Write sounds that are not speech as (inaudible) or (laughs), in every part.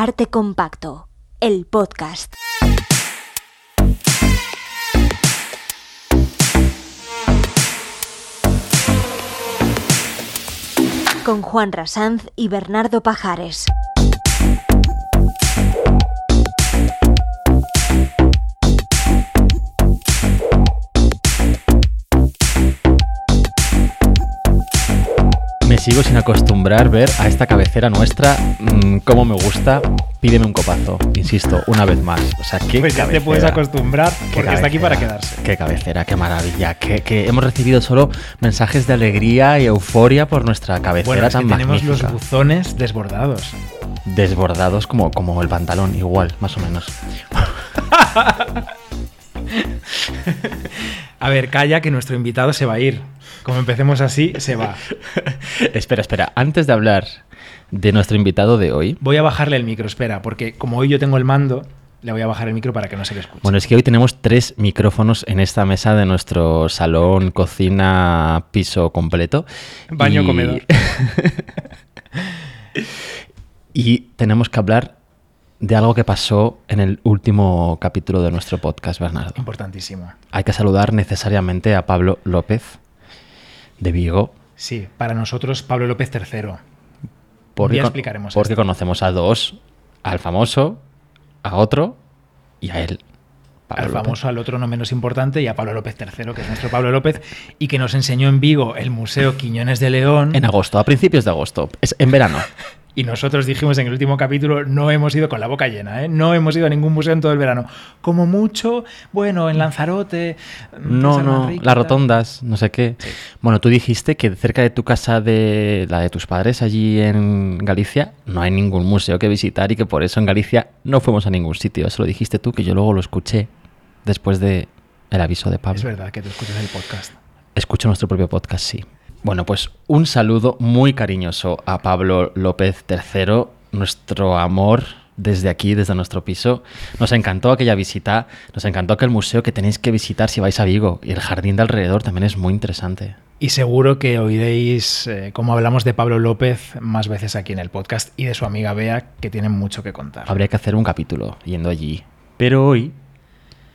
Arte Compacto, el podcast. Con Juan Rasanz y Bernardo Pajares. Sigo sin acostumbrar ver a esta cabecera nuestra mm, como me gusta. Pídeme un copazo, insisto, una vez más. O sea, qué Pues ya te cabecera. puedes acostumbrar porque está aquí para cabecera, quedarse. Qué cabecera, qué maravilla. Que, que hemos recibido solo mensajes de alegría y euforia por nuestra cabecera Bueno, es que tan tenemos magnífica. los buzones desbordados. Desbordados como, como el pantalón, igual, más o menos. (laughs) A ver, calla que nuestro invitado se va a ir. Como empecemos así, se va. (laughs) espera, espera. Antes de hablar de nuestro invitado de hoy, Voy a bajarle el micro, espera, porque como hoy yo tengo el mando, le voy a bajar el micro para que no se le escuche. Bueno, es que hoy tenemos tres micrófonos en esta mesa de nuestro salón, cocina, piso completo. Baño, Y- comedor. (laughs) y tenemos que hablar de algo que pasó en el último capítulo de nuestro podcast, Bernardo. Importantísimo. Hay que saludar necesariamente a Pablo López de Vigo. Sí, para nosotros Pablo López III. Porque, Ya explicaremos porque esto. conocemos a dos, al famoso, a otro y a él. Pablo al López. famoso, al otro no menos importante, y a Pablo López III, que es nuestro Pablo López, y que nos enseñó en Vigo el Museo Quiñones de León. En agosto, a principios de agosto, es en verano. (laughs) Y nosotros dijimos en el último capítulo, no hemos ido con la boca llena, ¿eh? no hemos ido a ningún museo en todo el verano. Como mucho, bueno, en Lanzarote. en No, San no, Manrique las rotondas, no sé qué. Bueno, tú dijiste que cerca de tu casa, de la de tus padres, allí en Galicia, no hay ningún museo que visitar y que por eso en Galicia no fuimos a ningún sitio. Eso lo dijiste tú, que yo luego lo escuché después de el aviso de Pablo. Es verdad que tú escuchas el podcast. Escucho nuestro propio podcast, sí. Bueno, pues un saludo muy cariñoso a Pablo López III, nuestro amor desde aquí, desde nuestro piso. Nos encantó aquella visita, nos encantó aquel museo que tenéis que visitar si vais a Vigo. Y el jardín de alrededor también es muy interesante. Y seguro que oiréis eh, cómo hablamos de Pablo López más veces aquí en el podcast y de su amiga Bea, que tienen mucho que contar. Habría que hacer un capítulo yendo allí. Pero hoy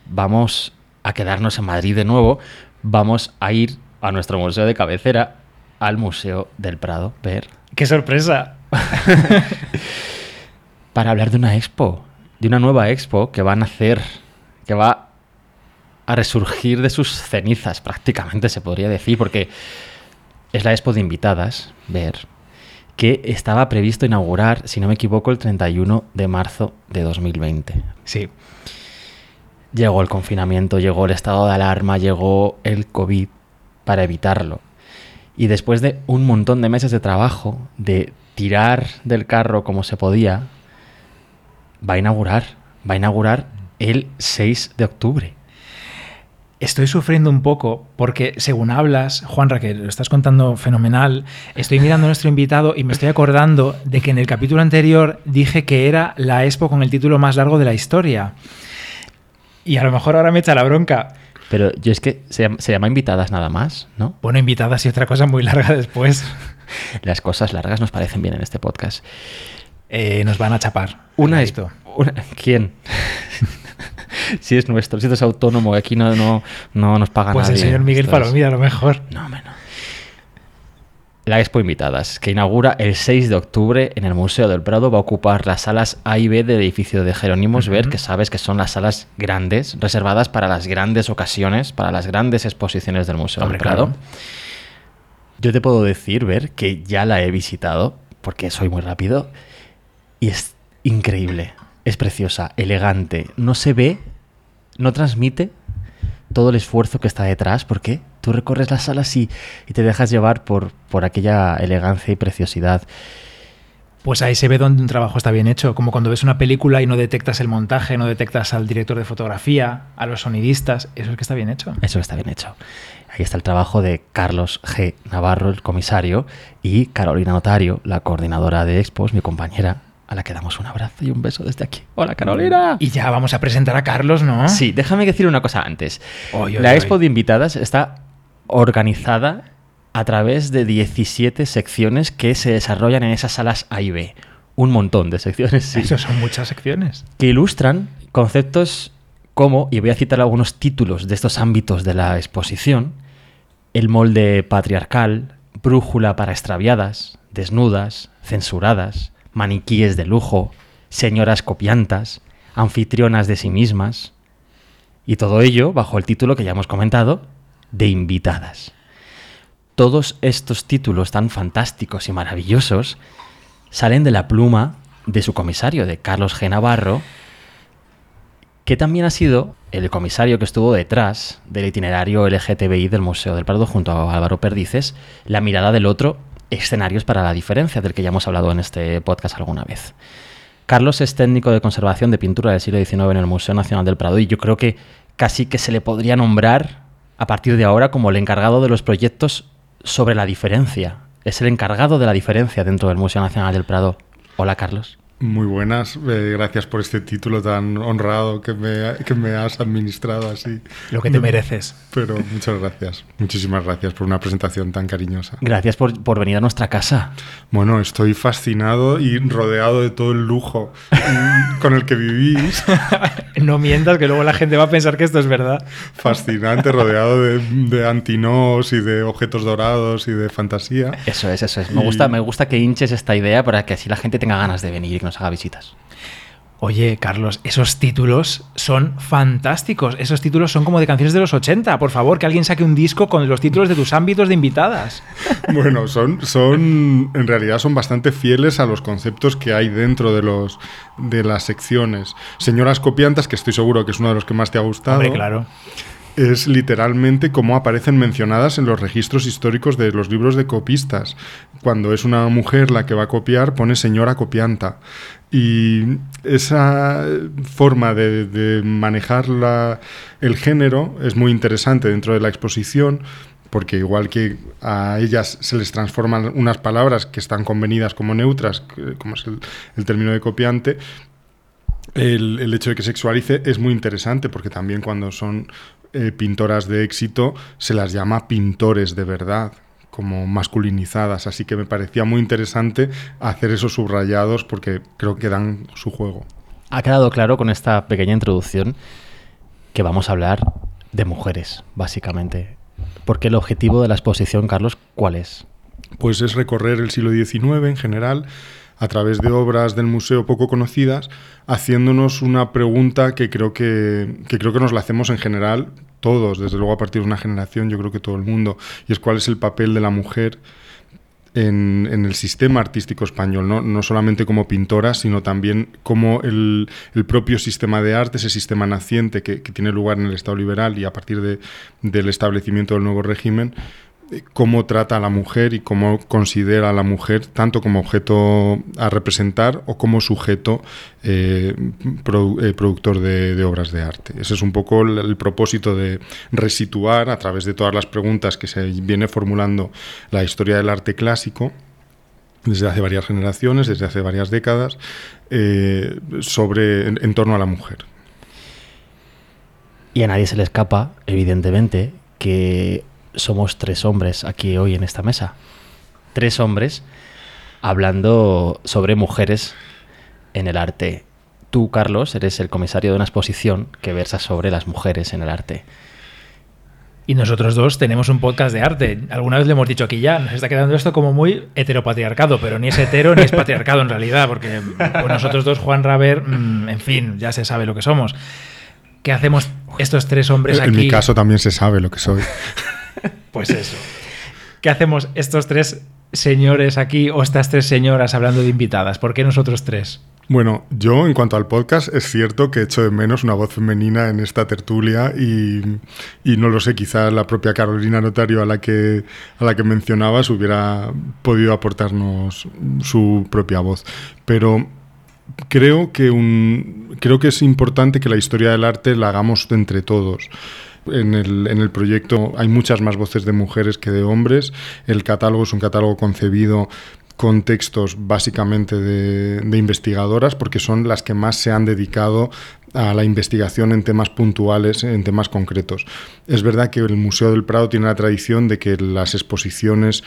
vamos a quedarnos en Madrid de nuevo. Vamos a ir a nuestro museo de cabecera, al Museo del Prado, ver ¡Qué sorpresa! (laughs) para hablar de una expo, de una nueva expo que van a hacer, que va a resurgir de sus cenizas prácticamente, se podría decir, porque es la expo de invitadas, ver, que estaba previsto inaugurar, si no me equivoco, el 31 de marzo de 2020. Sí, Llegó el confinamiento, llegó el estado de alarma, llegó el COVID para evitarlo. Y después de un montón de meses de trabajo, de tirar del carro como se podía, va a inaugurar, va a inaugurar el 6 de octubre. Estoy sufriendo un poco porque según hablas, Juanra, que lo estás contando fenomenal, estoy mirando a nuestro invitado y me estoy acordando de que en el capítulo anterior dije que era la expo con el título más largo de la historia. Y a lo mejor ahora me echa la bronca. Pero yo es que se llama, se llama invitadas nada más, ¿no? Bueno, invitadas y otra cosa muy larga después. (laughs) Las cosas largas nos parecen bien en este podcast. Eh, nos van a chapar. Una Esto. expo. una- ¿Quién? (laughs) si es nuestro, si es autónomo, aquí no, no, no nos paga Pues el nadie. señor Miguel es- Palomida, a lo mejor. No, hombre, no. La Expo Invitadas, que inaugura el 6 de octubre en el Museo del Prado, va a ocupar las salas A y B del edificio de Jerónimos Ver, que sabes que son las salas grandes, reservadas para las grandes ocasiones, para las grandes exposiciones del Museo Hombre, del Prado. claro. Yo te puedo decir, Ver, que ya la he visitado, porque soy muy rápido, y es increíble. Es preciosa, elegante. No se ve, no transmite todo el esfuerzo que está detrás, porque tú recorres las salas y, y te dejas llevar por, por aquella elegancia y preciosidad. Pues ahí se ve donde un trabajo está bien hecho, como cuando ves una película y no detectas el montaje, no detectas al director de fotografía, a los sonidistas, eso es que está bien hecho. Eso está bien hecho. Ahí está el trabajo de Carlos G. Navarro, el comisario, y Carolina Notario, la coordinadora de Expos, mi compañera, a la que damos un abrazo y un beso desde aquí. Hola, Carolina. Y ya vamos a presentar a Carlos, ¿no? Sí, déjame decir una cosa antes. Oy, oy, la oy. expo de invitadas está organizada a través de 17 secciones que se desarrollan en esas salas A y B. un montón de secciones, sí, Eso son muchas secciones. que ilustran conceptos como, y voy a citar algunos títulos de estos ámbitos de la exposición, el molde patriarcal, brújula para extraviadas, desnudas, censuradas, maniquíes de lujo, señoras copiantas, anfitrionas de sí mismas, y todo ello bajo el título que ya hemos comentado, de invitadas. Todos estos títulos tan fantásticos y maravillosos salen de la pluma de su comisario, de Carlos G. Navarro, que también ha sido el comisario que estuvo detrás del itinerario LGTBI del Museo del Prado junto a Álvaro Perdices, La mirada del otro, escenarios para la diferencia, del que ya hemos hablado en este podcast alguna vez. Carlos es técnico de conservación de pintura del siglo XIX en el Museo Nacional del Prado y yo creo que casi que se le podría nombrar a partir de ahora como el encargado de los proyectos sobre la diferencia. Es el encargado de la diferencia dentro del Museo Nacional del Prado. Hola, Carlos. Muy buenas, eh, gracias por este título tan honrado que me, que me has administrado así. Lo que te mereces. Pero muchas gracias, muchísimas gracias por una presentación tan cariñosa. Gracias por, por venir a nuestra casa. Bueno, estoy fascinado y rodeado de todo el lujo (laughs) con el que vivís. (laughs) No mientas, que luego la gente va a pensar que esto es verdad. Fascinante, rodeado de, de antinos y de objetos dorados y de fantasía. Eso es, eso es. Me Y- gusta, me gusta que hinches esta idea para que así la gente tenga ganas de venir nos haga visitas. Oye, Carlos, esos títulos son fantásticos. Esos títulos son como de canciones de los 80. Por favor, que alguien saque un disco con los títulos de tus ámbitos de invitadas. (laughs) Bueno, son, son, en realidad son bastante fieles a los conceptos que hay dentro de, los, de las secciones. Señoras copiantas, que estoy seguro que es uno de los que más te ha gustado. Hombre, claro. Es literalmente cómo aparecen mencionadas en los registros históricos de los libros de copistas. Cuando es una mujer la que va a copiar, pone señora copianta. Y esa forma de, manejar la- el género es muy interesante dentro de la exposición, porque igual que a ellas se les transforman unas palabras que están convenidas como neutras, como es el, el término de copiante, el, el hecho de que sexualice es muy interesante porque también cuando son eh, pintoras de éxito se las llama pintores de verdad como masculinizadas, así que me parecía muy interesante hacer esos subrayados porque creo que dan su juego. Ha quedado claro con esta pequeña introducción que vamos a hablar de mujeres, básicamente. Porque el objetivo de la exposición, Carlos, ¿cuál es? Pues es recorrer el siglo XIX en general a través de obras del museo poco conocidas, haciéndonos una pregunta que creo que, creo que nos la hacemos en general todos, desde luego a partir de una generación, yo creo que todo el mundo, y es cuál es el papel de la mujer en, el sistema artístico español, ¿no? solamente como pintora, sino también como el, propio sistema de arte, ese sistema naciente que, tiene lugar en el Estado liberal y a partir de, del establecimiento del nuevo régimen, cómo trata a la mujer y cómo considera a la mujer tanto como objeto a representar o como sujeto eh, eh, productor de, obras de arte. Ese es un poco el, propósito de resituar a través de todas las preguntas que se viene formulando la historia del arte clásico desde hace varias generaciones, desde hace varias décadas, eh, sobre en torno a la mujer. Y a nadie se le escapa, evidentemente, que somos tres hombres aquí hoy en esta mesa. Tres hombres hablando sobre mujeres en el arte. Tú, Carlos, eres el comisario de una exposición que versa sobre las mujeres en el arte. Y nosotros dos tenemos un podcast de arte. Alguna vez le hemos dicho aquí ya, nos está quedando esto como muy heteropatriarcado, pero ni es hetero ni es patriarcado en realidad, porque pues nosotros dos, Juan Raver, mm, en fin, ya se sabe lo que somos. ¿Qué hacemos estos tres hombres aquí? En mi caso también se sabe lo que soy. (laughs) Pues eso. ¿Qué hacemos estos tres señores aquí o estas tres señoras hablando de invitadas? ¿Por qué nosotros tres? Bueno, yo en cuanto al podcast es cierto que echo de menos una voz femenina en esta tertulia y, no lo sé, quizá la propia Carolina Notario a la que a la que mencionabas hubiera podido aportarnos su propia voz, pero creo que un creo que es importante que la historia del arte la hagamos entre todos. En el, en el proyecto hay muchas más voces de mujeres que de hombres. El catálogo es un catálogo concebido con textos básicamente de, de investigadoras, porque son las que más se han dedicado a la investigación en temas puntuales, en temas concretos. Es verdad que el Museo del Prado tiene la tradición de que las exposiciones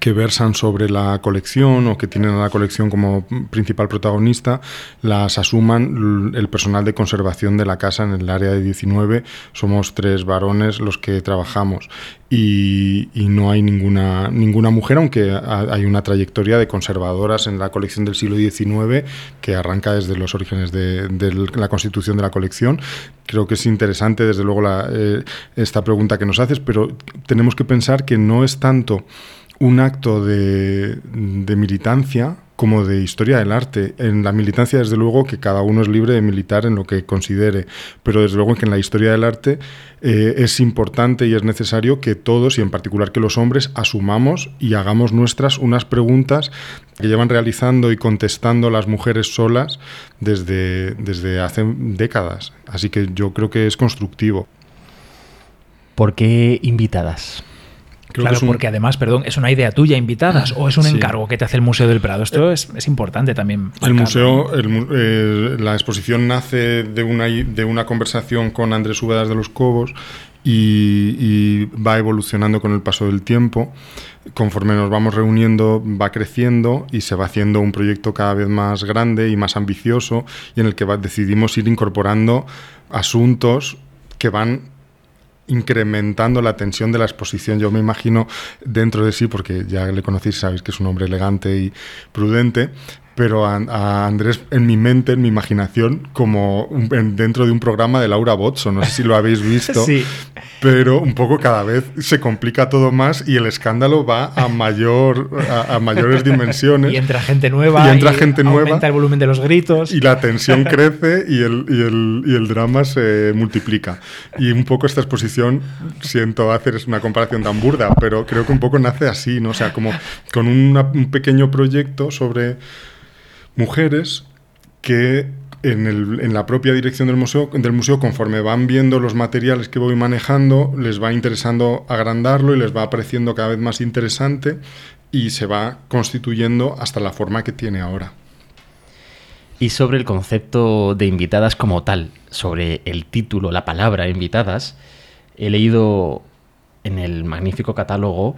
que versan sobre la colección o que tienen a la colección como principal protagonista, las asuman el personal de conservación de la casa en el área de 19. Somos tres varones los que trabajamos y, no hay ninguna, ninguna mujer, aunque hay una trayectoria de conservadoras en la colección del siglo XIX que arranca desde los orígenes de, la constitución de la colección. Creo que es interesante, desde luego, eh, esta pregunta que nos haces, pero tenemos que pensar que no es tanto un acto de, militancia como de historia del arte. En la militancia, desde luego, que cada uno es libre de militar en lo que considere, pero desde luego que en la historia del arte eh, es importante y es necesario que todos, y en particular que los hombres, asumamos y hagamos nuestras unas preguntas que llevan realizando y contestando las mujeres solas desde, desde hace décadas. Así que yo creo que es constructivo. ¿Por qué invitadas? Claro, porque además, perdón, es una idea tuya, invitadas, o es un encargo que te hace el Museo del Prado. Esto es, importante también. El museo, eh, la exposición nace de una, de una conversación con Andrés Úbedas de los Cobos y, va evolucionando con el paso del tiempo. Conforme nos vamos reuniendo, va creciendo y se va haciendo un proyecto cada vez más grande y más ambicioso y en el que decidimos ir incorporando asuntos que van incrementando la tensión de la exposición. Yo me imagino dentro de sí, porque ya le conocéis, sabéis que es un hombre elegante y prudente, pero a, Andrés en mi mente, en mi imaginación, como dentro de un programa de Laura Botson. No sé si lo habéis visto, (laughs) sí. pero un poco cada vez se complica todo más y el escándalo va a mayor a, mayores dimensiones. (laughs) Y entra gente nueva. Y entra gente nueva. Aumenta el volumen de los gritos. Y la tensión (laughs) crece y el, y el, y el drama se multiplica. Y un poco esta exposición, siento hacer es una comparación tan burda, pero creo que un poco nace así, ¿no? O sea, como con un pequeño proyecto sobre mujeres que en, la propia dirección del museo, del museo, conforme van viendo los materiales que voy manejando, les va interesando agrandarlo y les va pareciendo cada vez más interesante y se va constituyendo hasta la forma que tiene ahora. Y sobre el concepto de invitadas como tal, sobre el título, la palabra invitadas, he leído en el magnífico catálogo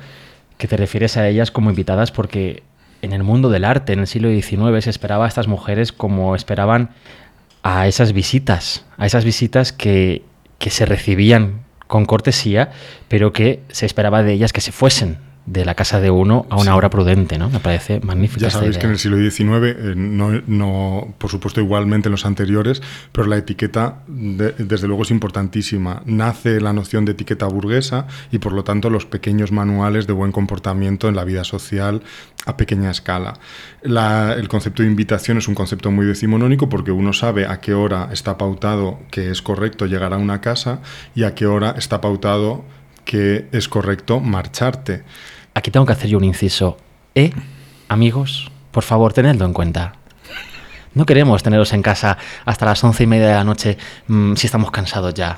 que te refieres a ellas como invitadas porque en el mundo del arte, en el siglo XIX, se esperaba a estas mujeres como esperaban a esas visitas, a esas visitas que, que se recibían con cortesía, pero que se esperaba de ellas que se fuesen, de la casa de uno a una hora prudente, ¿no? Me parece magnífico. Ya sabéis que en el siglo XIX, eh, no, no, por supuesto igualmente en los anteriores, pero la etiqueta desde luego es importantísima. Nace la noción de etiqueta burguesa y por lo tanto los pequeños manuales de buen comportamiento en la vida social a pequeña escala. el concepto de invitación es un concepto muy decimonónico porque uno sabe a qué hora está pautado que es correcto llegar a una casa y a qué hora está pautado que es correcto marcharte. Aquí tengo que hacer yo un inciso. ¿Eh? Amigos, por favor, tenedlo en cuenta. No queremos teneros en casa hasta las once y media de la noche mm, si estamos cansados ya.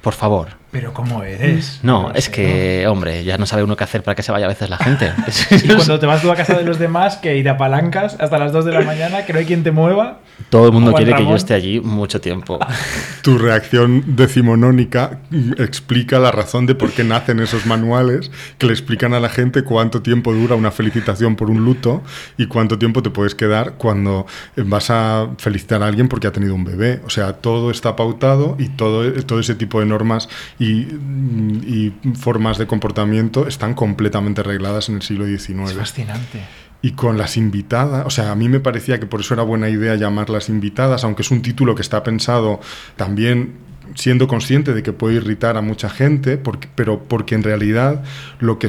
Por favor. Pero ¿cómo eres? No, es que, hombre, ya no sabe uno qué hacer para que se vaya a veces la gente. (laughs) y cuando te vas tú a casa de los demás, que ir a palancas hasta las 2 de la mañana, que no hay quien te mueva. Todo el mundo quiere que yo esté allí mucho tiempo. (laughs) Tu reacción decimonónica explica la razón de por qué nacen esos manuales que le explican a la gente cuánto tiempo dura una felicitación por un luto y cuánto tiempo te puedes quedar cuando vas a felicitar a alguien porque ha tenido un bebé. O sea, todo está pautado y todo, todo ese tipo de normas y, formas de comportamiento están completamente arregladas en el siglo XIX. Es fascinante. Y con las invitadas, o sea, a mí me parecía que por eso era buena idea llamarlas invitadas, aunque es un título que está pensado también siendo consciente de que puede irritar a mucha gente, porque, pero porque en realidad lo que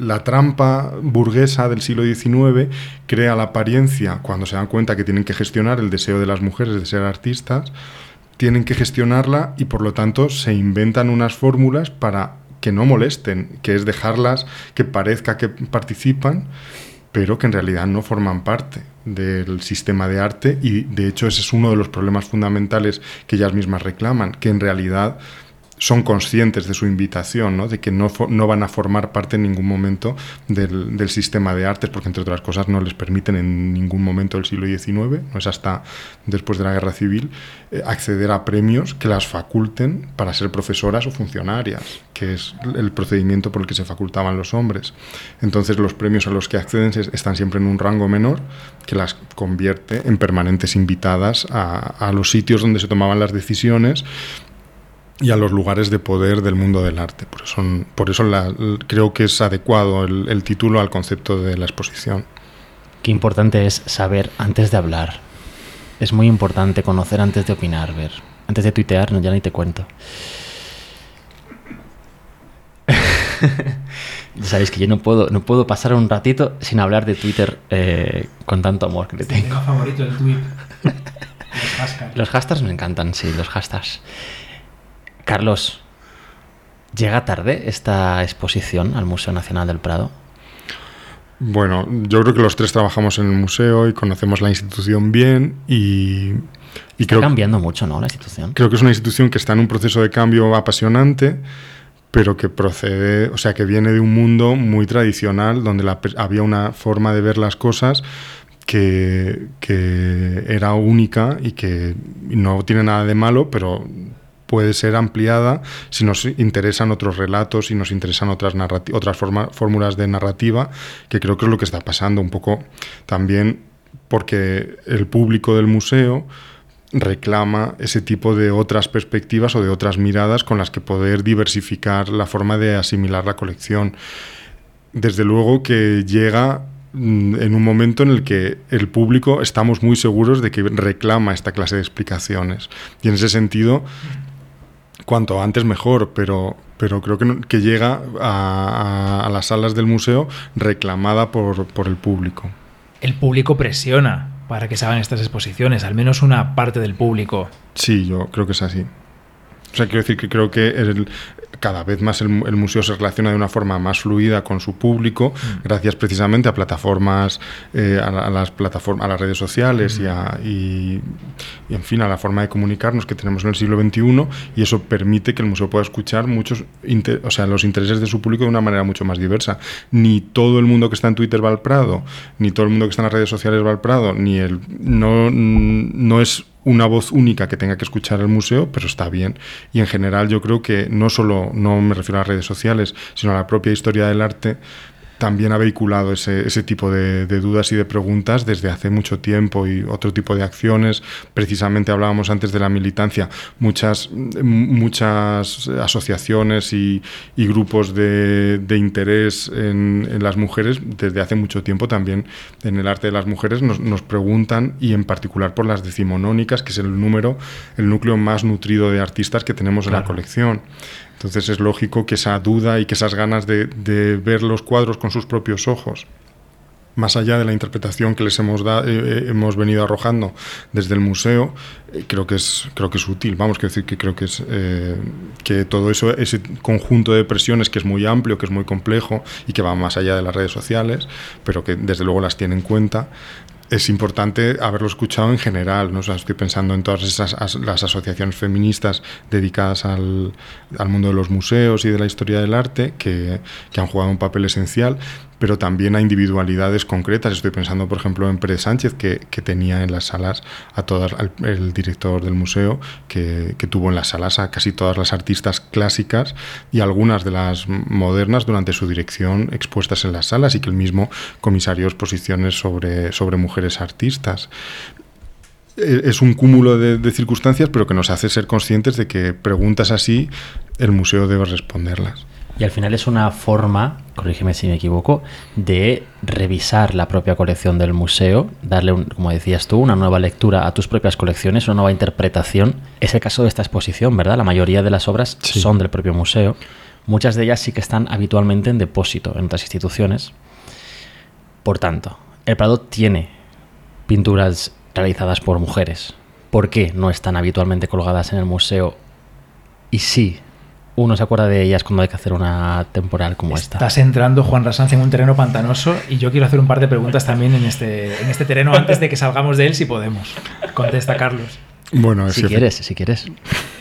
la trampa burguesa del siglo XIX crea la apariencia, cuando se dan cuenta que tienen que gestionar el deseo de las mujeres de ser artistas, tienen que gestionarla y por lo tanto se inventan unas fórmulas para que no molesten, que es dejarlas que parezca que participan, pero que en realidad no forman parte del sistema de arte y de hecho ese es uno de los problemas fundamentales que ellas mismas reclaman, que en realidad son conscientes de su invitación, ¿no? de que no, no van a formar parte en ningún momento del, del, sistema de artes, porque entre otras cosas no les permiten en ningún momento del siglo XIX, no es hasta después de la guerra civil, eh, acceder a premios que las faculten para ser profesoras o funcionarias, que es el procedimiento por el que se facultaban los hombres. Entonces los premios a los que acceden están siempre en un rango menor que las convierte en permanentes invitadas a, a los sitios donde se tomaban las decisiones y a los lugares de poder del mundo del arte. Por eso, por eso la, creo que es adecuado el, el, título al concepto de la exposición. Qué importante es saber antes de hablar. Es muy importante conocer antes de opinar, ver. Antes de tuitear, no, ya ni te cuento. (laughs) ya sabéis que yo no puedo, no puedo pasar un ratito sin hablar de Twitter eh, con tanto amor que le tengo. Tengo favorito el tweet. (laughs) los hashtags. Los hashtags me encantan, sí, los hashtags. Carlos, ¿llega tarde esta exposición al Museo Nacional del Prado? Bueno, yo creo que los tres trabajamos en el museo y conocemos la institución bien y... y está creo, cambiando mucho, ¿no? La institución. Creo que es una institución que está en un proceso de cambio apasionante, pero que procede, o sea, que viene de un mundo muy tradicional, donde la, había una forma de ver las cosas que, que era única y que no tiene nada de malo, pero puede ser ampliada si nos interesan otros relatos, si nos interesan otras, otras fórmulas de narrativa, que creo que es lo que está pasando un poco también porque el público del museo reclama ese tipo de otras perspectivas o de otras miradas con las que poder diversificar la forma de asimilar la colección. Desde luego que llega mm, en un momento en el que el público estamos muy seguros de que reclama esta clase de explicaciones. Y en ese sentido, cuanto antes mejor, pero, pero creo que, que llega a, a, a, las salas del museo reclamada por, por, el público. El público presiona para que se hagan estas exposiciones, al menos una parte del público. Sí, yo creo que es así. O sea, quiero decir que creo que el, cada vez más el, el, museo se relaciona de una forma más fluida con su público, mm. gracias precisamente a plataformas, eh, a, a, las plataformas, a las redes sociales mm. y, a, y, y, en fin, a la forma de comunicarnos que tenemos en el siglo XXI, y eso permite que el museo pueda escuchar muchos, inter, o sea, los intereses de su público de una manera mucho más diversa. Ni todo el mundo que está en Twitter va al Prado, ni todo el mundo que está en las redes sociales va al Prado, ni el, no, no es una voz única que tenga que escuchar el museo, pero está bien. Y en general yo creo que no solo, no me refiero a las redes sociales, sino a la propia historia del arte, también ha vehiculado ese, ese tipo de, de, dudas y de preguntas desde hace mucho tiempo y otro tipo de acciones. Precisamente hablábamos antes de la militancia. Muchas, muchas asociaciones y, y grupos de, de interés en, en, las mujeres desde hace mucho tiempo también en el arte de las mujeres nos, nos, preguntan y en particular por las decimonónicas, que es el número, el núcleo más nutrido de artistas que tenemos claro. en la colección. Entonces es lógico que esa duda y que esas ganas de, de ver los cuadros con sus propios ojos, más allá de la interpretación que les hemos, da, eh, hemos venido arrojando desde el museo, eh, creo que es creo que es útil. Vamos, quiero decir que creo que es eh, que todo eso, ese conjunto de presiones que es muy amplio, que es muy complejo y que va más allá de las redes sociales, pero que desde luego las tiene en cuenta, es importante haberlo escuchado en general. ¿no? Estoy pensando en todas esas as, las asociaciones feministas dedicadas al, al, mundo de los museos y de la historia del arte que, que, han jugado un papel esencial, pero también a individualidades concretas. Estoy pensando, por ejemplo, en Pérez Sánchez, que, tenía en las salas a todas, al, el director del museo, que, tuvo en las salas a casi todas las artistas clásicas y algunas de las modernas durante su dirección expuestas en las salas y que el mismo comisarió exposiciones sobre, sobre mujeres artistas es un cúmulo de, circunstancias, pero que nos hace ser conscientes de que preguntas así el museo debe responderlas. Y al final es una forma, corrígeme si me equivoco, de revisar la propia colección del museo, darle, un, como decías tú, una nueva lectura a tus propias colecciones, una nueva interpretación. Es el caso de esta exposición, ¿verdad? La mayoría de las obras sí. son del propio museo. Muchas de ellas sí que están habitualmente en depósito en otras instituciones. Por tanto, el Prado tiene pinturas realizadas por mujeres. ¿Por qué no están habitualmente colgadas en el museo? Y sí, uno se acuerda de ellas cuando hay que hacer una temporal como Estás esta. Estás entrando, Juan Rasanz, en un terreno pantanoso y yo quiero hacer un par de preguntas también en este, en este terreno antes de que salgamos de él, si podemos. Contesta, Carlos. Bueno, si quieres, si quieres.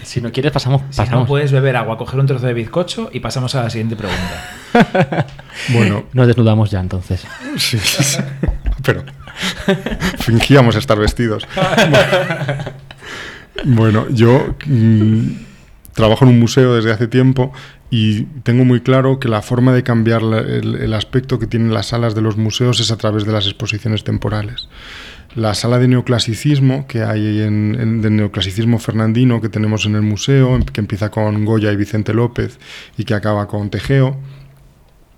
Si no quieres, pasamos. Si pasamos. no puedes beber agua, coger un trozo de bizcocho y pasamos a la siguiente pregunta. (laughs) Bueno, Nos desnudamos ya entonces. sí, sí, sí. pero fingíamos estar vestidos. (laughs) Bueno, yo mm, trabajo en un museo desde hace tiempo y tengo muy claro que la forma de cambiar el, aspecto que tienen las salas de los museos es a través de las exposiciones temporales. La sala de neoclasicismo que hay en, en- de neoclasicismo fernandino que tenemos en el museo, que empieza con Goya y Vicente López y que acaba con Tejeo,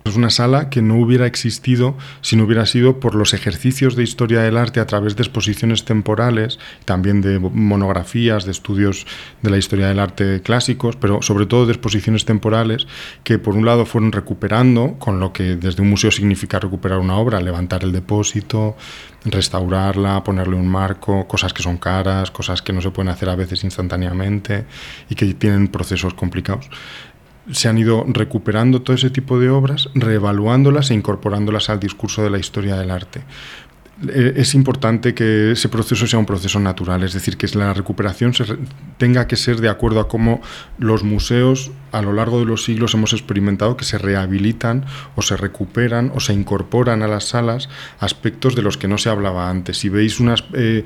es una sala que no hubiera existido si no hubiera sido por los ejercicios de historia del arte a través de exposiciones temporales, también de monografías, de estudios de la historia del arte clásicos, pero sobre todo de exposiciones temporales que por un lado fueron recuperando, con lo que desde un museo significa recuperar una obra, levantar el depósito, restaurarla, ponerle un marco, cosas que son caras, cosas que no se pueden hacer a veces instantáneamente y que tienen procesos complicados se han ido recuperando todo ese tipo de obras, reevaluándolas e incorporándolas al discurso de la historia del arte. Eh, Es importante que ese proceso sea un proceso natural, es decir, que la recuperación tenga que ser de acuerdo a cómo los museos a lo largo de los siglos hemos experimentado que se rehabilitan o se recuperan o se incorporan a las salas aspectos de los que no se hablaba antes. Si veis unas eh,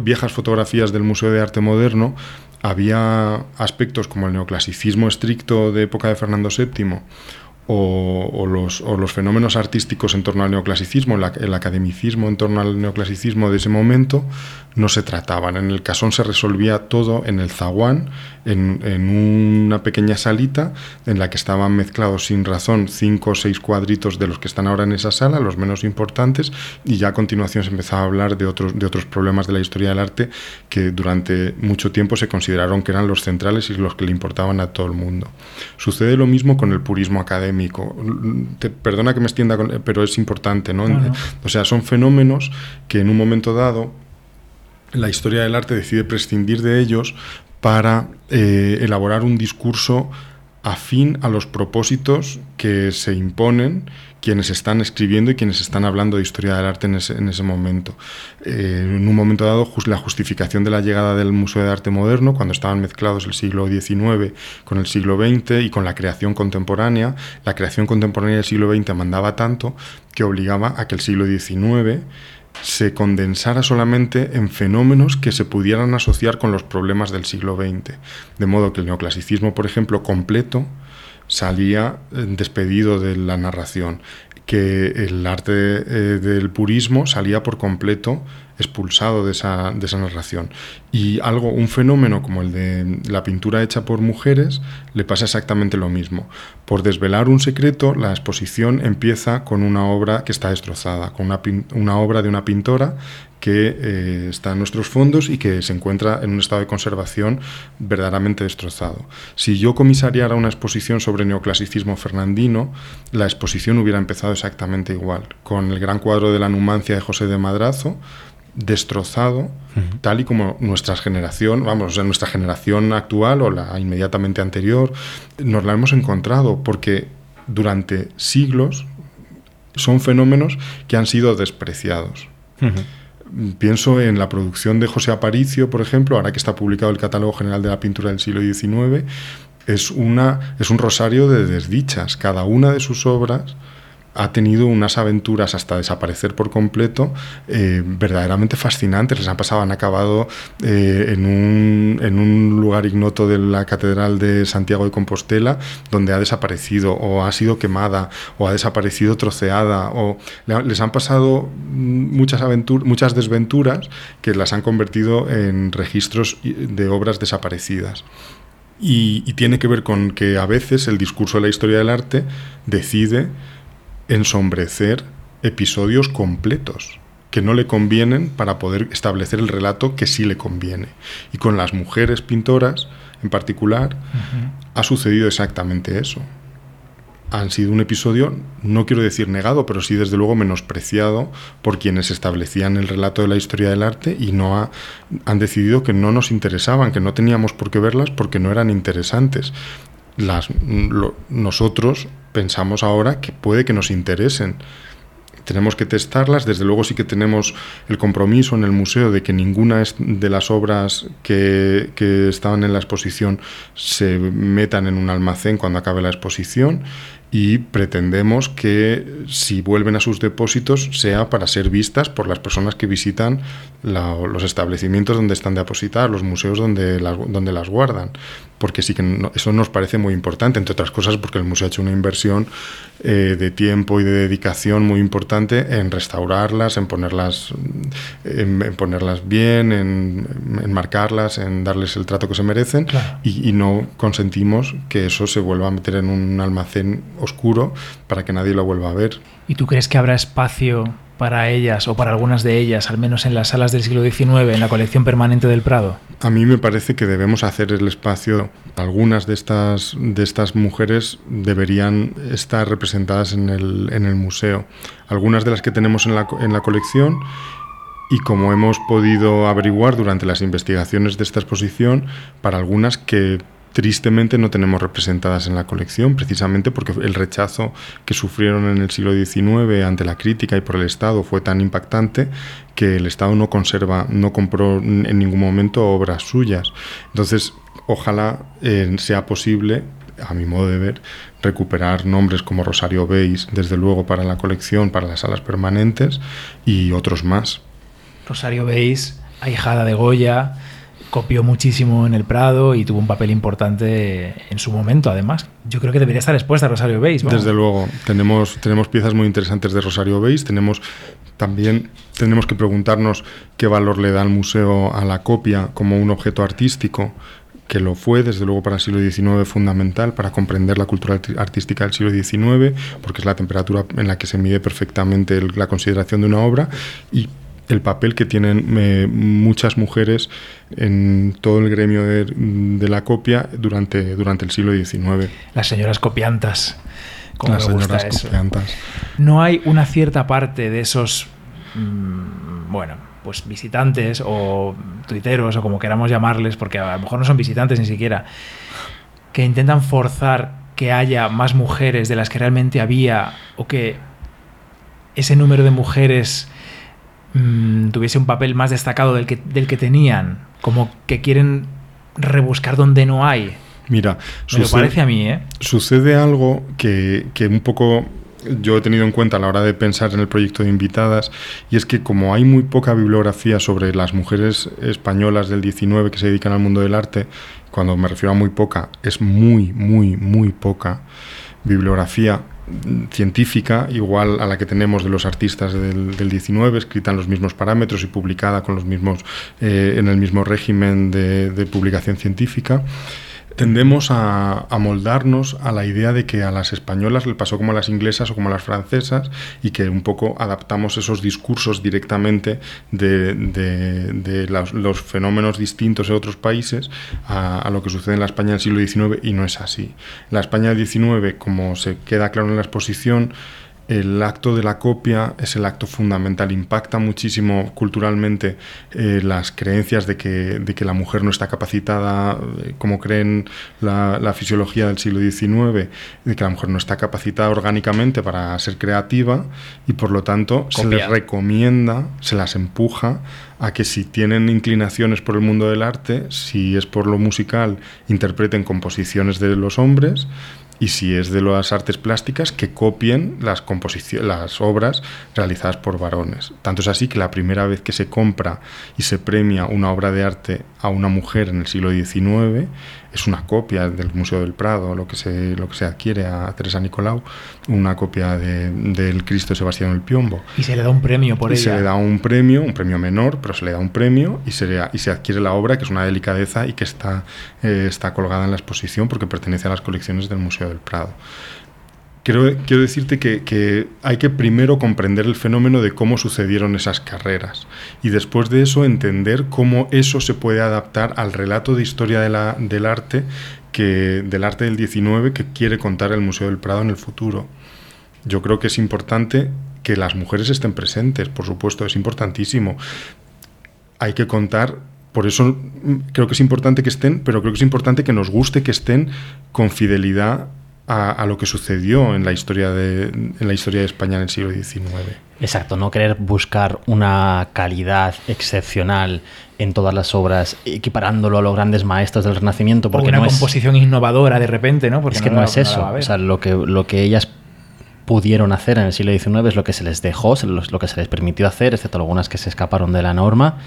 viejas fotografías del Museo de Arte Moderno, había aspectos como el neoclasicismo estricto de época de Fernando VII o, o los, o los fenómenos artísticos en torno al neoclasicismo, el, el academicismo en torno al neoclasicismo de ese momento, no se trataban. En el casón se resolvía todo en el zaguán, en, en una pequeña salita en la que estaban mezclados sin razón cinco o seis cuadritos de los que están ahora en esa sala, los menos importantes, y ya a continuación se empezaba a hablar de otros, de otros problemas de la historia del arte que durante mucho tiempo se consideraron que eran los centrales y los que le importaban a todo el mundo. Sucede lo mismo con el purismo académico. Te- perdona que me extienda, con- pero es importante, no. O sea, son fenómenos que en un momento dado la historia del arte decide prescindir de ellos para eh, elaborar un discurso afín a los propósitos que se imponen quienes están escribiendo y quienes están hablando de historia del arte en ese, en ese momento. Eh, en un momento dado, la justificación de la llegada del Museo de Arte Moderno, cuando estaban mezclados el siglo XIX con el siglo XX y con la creación contemporánea, la creación contemporánea del siglo XX mandaba tanto que obligaba a que el siglo XIX se condensara solamente en fenómenos que se pudieran asociar con los problemas del siglo XX. De modo que el neoclasicismo, por ejemplo, completo, salía eh, despedido de la narración, que el arte eh, del purismo salía por completo expulsado de esa, de esa narración. Y algo, un fenómeno como el de la pintura hecha por mujeres, le pasa exactamente lo mismo. Por desvelar un secreto, la exposición empieza con una obra que está destrozada, con una, una obra de una pintora que eh, está en nuestros fondos y que se encuentra en un estado de conservación verdaderamente destrozado. Si yo comisariara una exposición sobre neoclasicismo fernandino, la exposición hubiera empezado exactamente igual, con el gran cuadro de la Numancia de José de Madrazo, destrozado, tal y como nuestra generación, vamos, nuestra generación actual o la inmediatamente anterior, nos la hemos encontrado, porque durante siglos son fenómenos que han sido despreciados. Pienso en la producción de José Aparicio, por ejemplo, ahora que está publicado el Catálogo General de la Pintura del siglo XIX, es, una, es un rosario de desdichas. Cada una de sus obras ha tenido unas aventuras hasta desaparecer por completo eh, verdaderamente fascinantes. Les han pasado, han acabado eh, en, un, lugar ignoto de la Catedral de Santiago de Compostela, donde ha desaparecido, o ha sido quemada, o ha desaparecido troceada, o les han pasado muchas, aventuras, muchas desventuras que las han convertido en registros de obras desaparecidas. Y tiene que ver con que a veces el discurso de la historia del arte decide ensombrecer episodios completos que no le convienen para poder establecer el relato que sí le conviene. Y con las mujeres pintoras en particular ha sucedido exactamente eso. Han sido un episodio, no quiero decir negado, pero sí desde luego menospreciado por quienes establecían el relato de la historia del arte y no ha- han decidido que no nos interesaban, que no teníamos por qué verlas porque no eran interesantes las, lo- nosotros pensamos ahora que puede que nos interesen. tenemos que testarlas. Desde luego sí que tenemos el compromiso en el museo de que ninguna de las obras que, que estaban en la exposición se metan en un almacén cuando acabe la exposición y pretendemos que si vuelven a sus depósitos sea para ser vistas por las personas que visitan los establecimientos donde están depositadas, los museos donde las, donde las guardan, porque sí que eso nos parece muy importante, entre otras cosas porque el museo ha hecho una inversión eh, de tiempo y de dedicación muy importante en restaurarlas, en ponerlas, en, ponerlas bien, en enmarcarlas, en darles el trato que se merecen. Y, y no consentimos que eso se vuelva a meter en un almacén oscuro para que nadie lo vuelva a ver. ¿Y tú crees que habrá espacio para ellas o para algunas de ellas, al menos en las salas del siglo XIX, en la colección permanente del Prado? A mí me parece que debemos hacer el espacio. Algunas de estas, de estas mujeres deberían estar representadas en el, en el museo. Algunas de las que tenemos en la, en la colección y como hemos podido averiguar durante las investigaciones de esta exposición, para algunas que tristemente no tenemos representadas en la colección, precisamente porque el rechazo que sufrieron en el siglo XIX ante la crítica y por el Estado fue tan impactante que el Estado no conserva, no compró en ningún momento obras suyas. Entonces, ojalá eh, sea posible a mi modo de ver, recuperar nombres como Rosario Beis, desde luego para la colección, para las salas permanentes y otros más. Rosario Beis, ahijada de Goya, copió muchísimo en el Prado y tuvo un papel importante en su momento, además. Yo creo que debería estar expuesta a Rosario Beis. Desde luego, tenemos, tenemos piezas muy interesantes de Rosario Beis, tenemos también tenemos que preguntarnos qué valor le da el museo a la copia como un objeto artístico que lo fue, desde luego, para el siglo XIX fundamental, para comprender la cultura artística del siglo XIX, porque es la temperatura en la que se mide perfectamente la consideración de una obra, y el papel que tienen eh, muchas mujeres en todo el gremio de, la copia durante, durante el siglo XIX. Las señoras copiantas. Como Las señoras copiantas. No hay una cierta parte de esos, mm, bueno, pues visitantes o tuiteros o como queramos llamarles, porque a lo mejor no son visitantes ni siquiera, que intentan forzar que haya más mujeres de las que realmente había o que ese número de mujeres Mm, tuviese un papel más destacado del que, del que tenían, como que quieren rebuscar donde no hay. Mira, me parece a mí, ¿eh? Sucede algo que, que un poco yo he tenido en cuenta a la hora de pensar en el proyecto de invitadas, y es que como hay muy poca bibliografía sobre las mujeres españolas del 19 que se dedican al mundo del arte, cuando me refiero a muy poca, es muy, muy, muy poca bibliografía, científica, igual a la que tenemos de los artistas del, del 19, escrita en los mismos parámetros y publicada con los mismos, eh, en el mismo régimen de, de publicación científica tendemos a, moldarnos a la idea de que a las españolas le pasó como a las inglesas o como a las francesas y que un poco adaptamos esos discursos directamente de, los, fenómenos distintos en otros países a, a, lo que sucede en la España del siglo XIX y no es así. La España del XIX, como se queda claro en la exposición, el acto de la copia es el acto fundamental, impacta muchísimo culturalmente eh, las creencias de que, de que, la mujer no está capacitada, eh, como creen la, la, fisiología del siglo XIX, de que la mujer no está capacitada orgánicamente para ser creativa y por lo tanto se les recomienda, se las empuja a que si tienen inclinaciones por el mundo del arte, si es por lo musical, interpreten composiciones de los hombres y si es de las artes plásticas, que copien las, las obras realizadas por varones. Tanto es así que la primera vez que se compra y se premia una obra de arte a una mujer en el siglo XIX es una copia del Museo del Prado, lo que se, lo que se adquiere a Teresa Nicolau, una copia del Cristo Sebastián el Piombo. Y se le da un premio por y ella. Se le da un premio, un premio menor, pero se le da un premio y se, y se adquiere la obra, que es una delicadeza y que está, eh, está colgada en la exposición porque pertenece a las colecciones del Museo del Prado. Quiero, decirte que, hay que primero comprender el fenómeno de cómo sucedieron esas carreras y después de eso entender cómo eso se puede adaptar al relato de historia del arte que, del arte del 19 que quiere contar el Museo del Prado en el futuro. Yo creo que es importante que las mujeres estén presentes, por supuesto, es importantísimo. Hay que contar por eso creo que es importante que estén, pero creo que es importante que nos guste que estén con fidelidad a, a lo que sucedió en la historia de, en la historia de España en el siglo XIX. Exacto, no querer buscar una calidad excepcional en todas las obras, equiparándolo a los grandes maestros del Renacimiento, O porque una no es, composición innovadora de repente, ¿no? Porque es que no, es eso. O sea, lo que, lo que ellas pudieron hacer en el siglo XIX es lo que se les dejó, lo que se les permitió hacer, excepto algunas que se escaparon de la norma.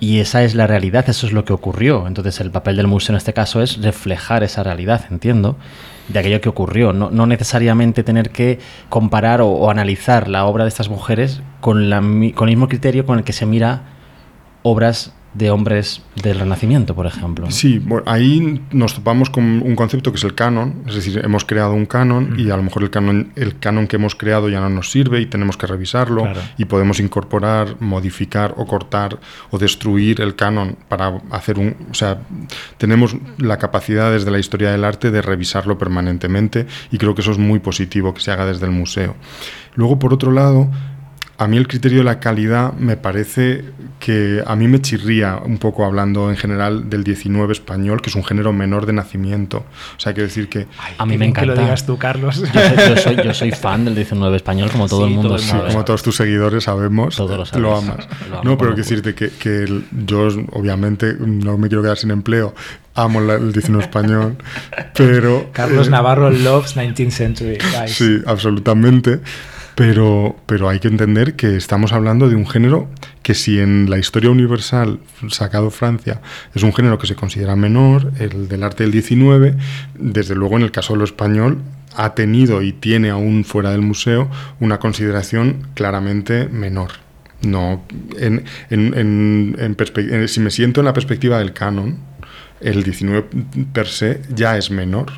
Y esa es la realidad, eso es lo que ocurrió. Entonces el papel del museo en este caso es reflejar esa realidad, entiendo, de aquello que ocurrió. No, no necesariamente tener que comparar o, analizar la obra de estas mujeres con, la con el mismo criterio con el que se mira obras de hombres del Renacimiento, por ejemplo. Sí, bueno, ahí nos topamos con un concepto que es el canon, es decir, hemos creado un canon y a lo mejor el canon, el canon que hemos creado ya no nos sirve y tenemos que revisarlo Claro. y podemos incorporar, modificar o cortar o destruir el canon para hacer un... O sea, tenemos la capacidad desde la historia del arte de revisarlo permanentemente y creo que eso es muy positivo que se haga desde el museo. Luego, por otro lado, a mí el criterio de la calidad me parece que a mí me chirría un poco hablando en general del 19 español, que es un género menor de nacimiento. O sea, quiero decir que A mí me bien que lo encanta. digas tú, Carlos. Yo soy, yo soy- yo soy (laughs) fan del 19 español, como todo Sí, el mundo todo el sabe. mundo como todos tus seguidores sabemos, Todos lo sabes. lo amas. Lo amo no, pero quiero decirte que, que el- yo obviamente no me quiero quedar sin empleo, amo el 19 español, pero... Carlos eh, Navarro loves 19th century. guys. Sí, absolutamente. Pero, pero hay que entender que estamos hablando de un género que si en la historia universal, sacado Francia, es un género que se considera menor, el del arte del 19, desde luego en el caso de lo español ha tenido y tiene aún fuera del museo una consideración claramente menor. No, en, en- en- si me siento en la perspectiva del canon, el 19 per se ya es menor.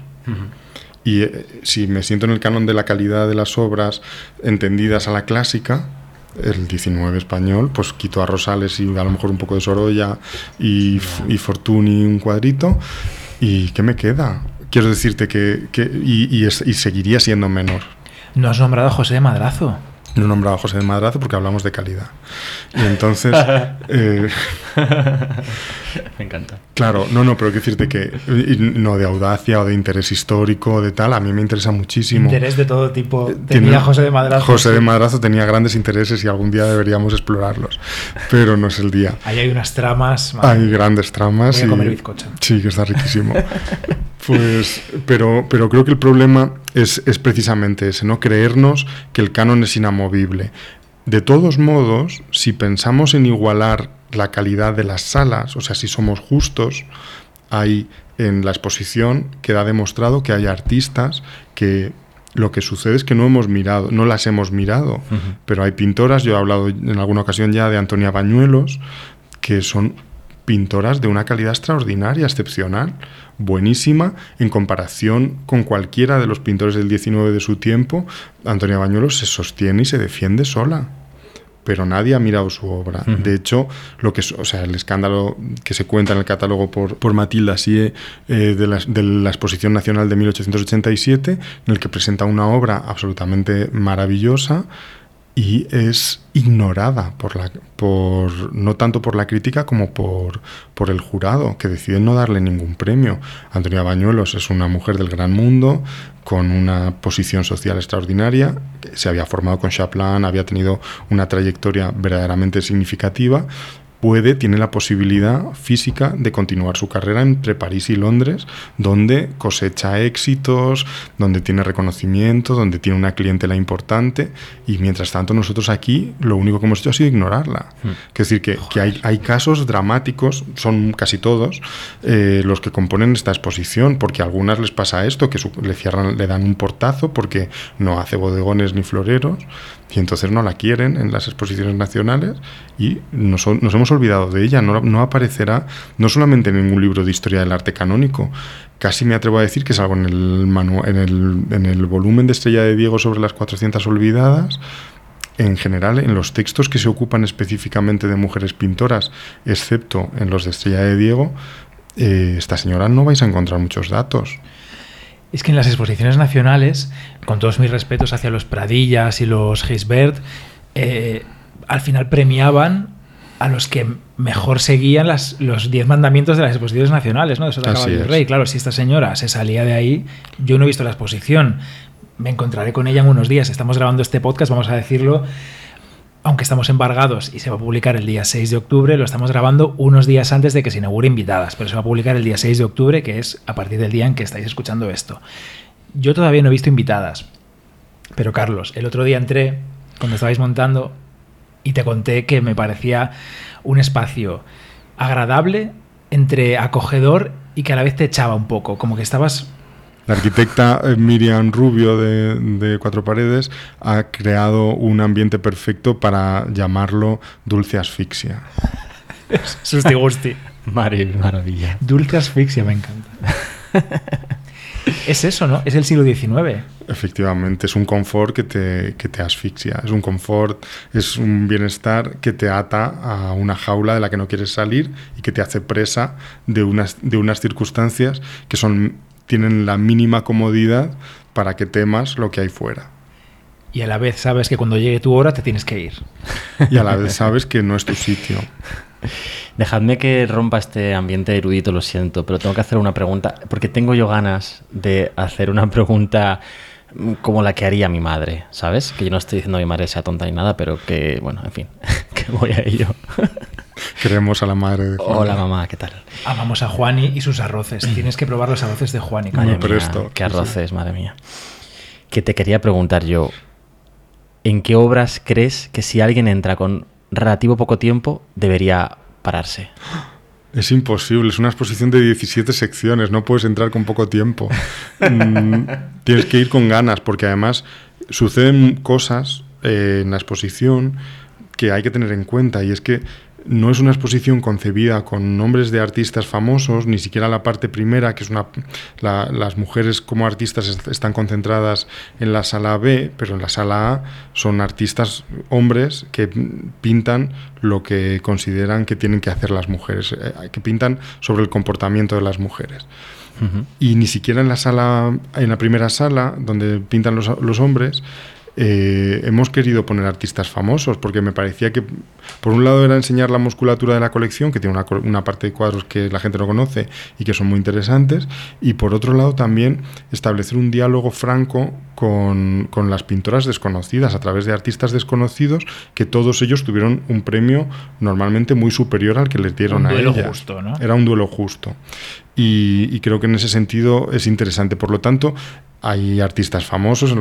Y eh, si me siento en el canon de la calidad de las obras entendidas a la clásica, el 19 español, pues quito a Rosales y a lo mejor un poco de Sorolla y, y Fortuny un cuadrito. ¿Y qué me queda? Quiero decirte que... y, y y seguiría siendo menor. No has nombrado a José de Madrazo. No he nombrado a José de Madrazo porque hablamos de calidad. Y entonces... (laughs) eh, Me encanta. Claro, no, no, pero quiero decirte que y no de audacia o de interés histórico o de tal, a mí me interesa muchísimo. Interés de todo tipo. Tiene- Tenía José de Madrazo. José de. Madrazo tenía grandes intereses y algún día deberíamos explorarlos, pero no es el día. Ahí hay unas tramas. madre Hay grandes tramas. Voy a y- comer bizcocho. Sí, que está riquísimo. (laughs) Pues, pero, pero creo que el problema es, es precisamente ese, ¿no? Creernos que el canon es inamovible. De todos modos, si pensamos en igualar la calidad de las salas, o sea, si somos justos, hay en la exposición queda demostrado que hay artistas que lo que sucede es que no hemos mirado, no las hemos mirado, pero hay pintoras, yo he hablado en alguna ocasión ya de Antonia Bañuelos, que son pintoras de una calidad extraordinaria, excepcional, buenísima, en comparación con cualquiera de los pintores del 19 de su tiempo. Antonia Bañuelos se sostiene y se defiende sola pero nadie ha mirado su obra. De hecho, lo que o sea, el escándalo que se cuenta en el catálogo por, por Matilda Sie eh, de, la, de la Exposición Nacional de 1887, en el que presenta una obra absolutamente maravillosa y es ignorada por la por no tanto por la crítica como por, por el jurado que decide no darle ningún premio. Antonia Bañuelos es una mujer del gran mundo con una posición social extraordinaria, se había formado con Chaplin, había tenido una trayectoria verdaderamente significativa puede, tiene la posibilidad física de continuar su carrera entre París y Londres, donde cosecha éxitos, donde tiene reconocimiento, donde tiene una clientela importante, y mientras tanto nosotros aquí lo único que hemos hecho ha sido ignorarla. Es decir, que, que hay, hay casos dramáticos, son casi todos, eh, los que componen esta exposición, porque a algunas les pasa esto, que su- le cierran, le dan un portazo porque no hace bodegones ni floreros, y entonces no la quieren en las exposiciones nacionales y nos, nos hemos olvidado de ella. No, no aparecerá no solamente en ningún libro de historia del arte canónico, casi me atrevo a decir que salvo en el, manu- en el, en el volumen de Estrella de Diego sobre las 400 olvidadas, en general en los textos que se ocupan específicamente de mujeres pintoras, excepto en los de Estrella de Diego, eh, esta señora no vais a encontrar muchos datos. Es que en las exposiciones nacionales, con todos mis respetos hacia los Pradillas y los Gisbert, eh, al final premiaban a los que mejor seguían las, los diez mandamientos de las exposiciones nacionales, ¿no? De Sota Caballo. Rey. Claro, si esta señora se salía de ahí, yo no he visto la exposición. Me encontraré con ella en unos días. Estamos grabando este podcast, vamos a decirlo. Aunque estamos embargados y se va a publicar el día 6 de octubre, lo estamos grabando unos días antes de que se inaugure invitadas, pero se va a publicar el día 6 de octubre, que es a partir del día en que estáis escuchando esto. Yo todavía no he visto invitadas, pero Carlos, el otro día entré cuando estabais montando y te conté que me parecía un espacio agradable, entre acogedor y que a la vez te echaba un poco, como que estabas... La arquitecta eh, Miriam Rubio de, de Cuatro Paredes ha creado un ambiente perfecto para llamarlo dulce asfixia. (laughs) Susti gusti. Maravilla. Dulce asfixia, me encanta. (laughs) es eso, ¿no? Es el siglo XIX. Efectivamente, es un confort que te, que te asfixia, es un confort, es un bienestar que te ata a una jaula de la que no quieres salir y que te hace presa de unas, de unas circunstancias que son, tienen la mínima comodidad para que temas lo que hay fuera. Y a la vez sabes que cuando llegue tu hora te tienes que ir. Y a la vez sabes que no es tu sitio. (laughs) Dejadme que rompa este ambiente erudito, lo siento, pero tengo que hacer una pregunta, porque tengo yo ganas de hacer una pregunta mm, como la que haría mi madre, ¿sabes? Que yo no estoy diciendo que mi madre sea tonta ni nada, pero que, bueno, en fin, (laughs) que voy a ello. Queremos a la madre de Juan. Hola mamá, ¿qué tal? Amamos a Juani y sus arroces. (clears throat) Tienes que probar los arroces de Juani. Madre mía, presto, qué sí. arroces, madre mía. Que te quería preguntar yo, ¿en qué obras crees que si alguien entra con relativo poco tiempo debería pararse? Es imposible, es una exposición de 17 secciones, no puedes entrar con poco tiempo. Mm, (laughs) Tienes que ir con ganas, porque además suceden cosas eh, en la exposición que hay que tener en cuenta, y es que no es una exposición concebida con nombres de artistas famosos, ni siquiera la parte primera, que es una... la- las mujeres como artistas est- están concentradas en la sala B, pero en la sala A son artistas hombres que pintan lo que consideran que tienen que hacer las mujeres, eh, que pintan sobre el comportamiento de las mujeres. Y ni siquiera en la sala, en la primera sala, donde pintan los, los hombres, eh, hemos querido poner artistas famosos, porque me parecía que, por un lado, era enseñar la musculatura de la colección, que tiene una, parte de cuadros que la gente no conoce y que son muy interesantes, y por otro lado, también establecer un diálogo franco con, con las pintoras desconocidas, a través de artistas desconocidos, que todos ellos tuvieron un premio normalmente muy superior al que les dieron Un a duelo ellas. justo, ¿no? Era un duelo justo. Y, y creo que en ese sentido es interesante. Por lo tanto, hay artistas famosos,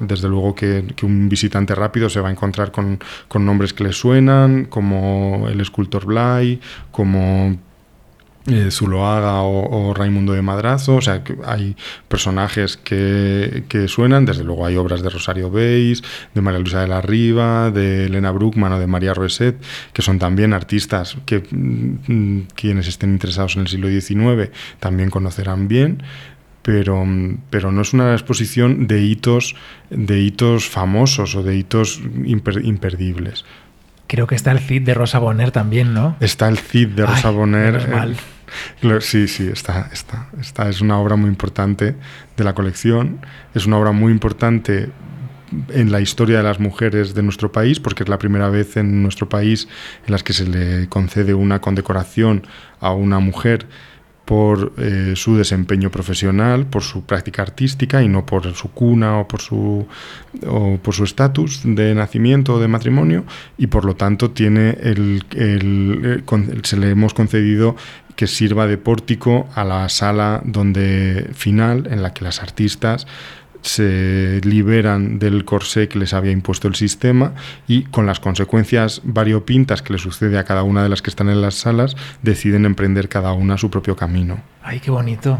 desde luego que, un visitante rápido se va a encontrar con, nombres que le suenan, como el escultor Blay, como eh, Zuloaga o, o Raimundo de Madrazo, o sea, que hay personajes que, que suenan, desde luego hay obras de Rosario Beis, de María Luisa de la Riva, de Elena Bruckman o de María Roeset, que son también artistas que mm, quienes estén interesados en el siglo XIX también conocerán bien. Pero, mm, pero no es una exposición de hitos, de hitos famosos o de hitos imper- imperdibles. Creo que está el Cid de Rosa Bonner también, ¿no? Está el Cid de Rosa Ay, Bonner. mal. eh, (laughs) Lo- Sí, sí, está, está, está. Es una obra muy importante de la colección. Es una obra muy importante en la historia de las mujeres de nuestro país, porque es la primera vez en nuestro país en las que se le concede una condecoración a una mujer por eh, su desempeño profesional, por su práctica artística y no por su cuna o por su o por su estatus de nacimiento o de matrimonio y por lo tanto tiene el, el- eh, se le hemos concedido que sirva de pórtico a la sala donde final en la que las artistas se liberan del corsé que les había impuesto el sistema y con las consecuencias variopintas que le sucede a cada una de las que están en las salas, deciden emprender cada una su propio camino. Ay, qué bonito.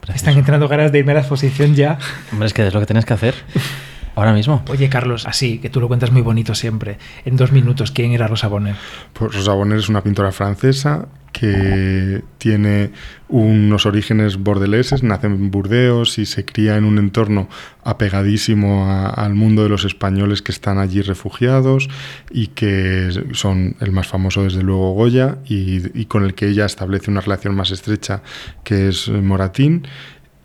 Precioso. Están entrando ganas de irme a la exposición ya. Hombre, es que es lo que tienes que hacer (laughs) ahora mismo. Oye, Carlos, así, que tú lo cuentas muy bonito siempre. En dos minutos, ¿quién era Rosa Bonner? Pues Rosa Bonheur es una pintora francesa que tiene unos orígenes bordeleses, nace en Burdeos y se cría en un entorno apegadísimo a- al mundo de los españoles que están allí refugiados y que son el más famoso desde luego Goya y, y con el que ella establece una relación más estrecha que es Moratín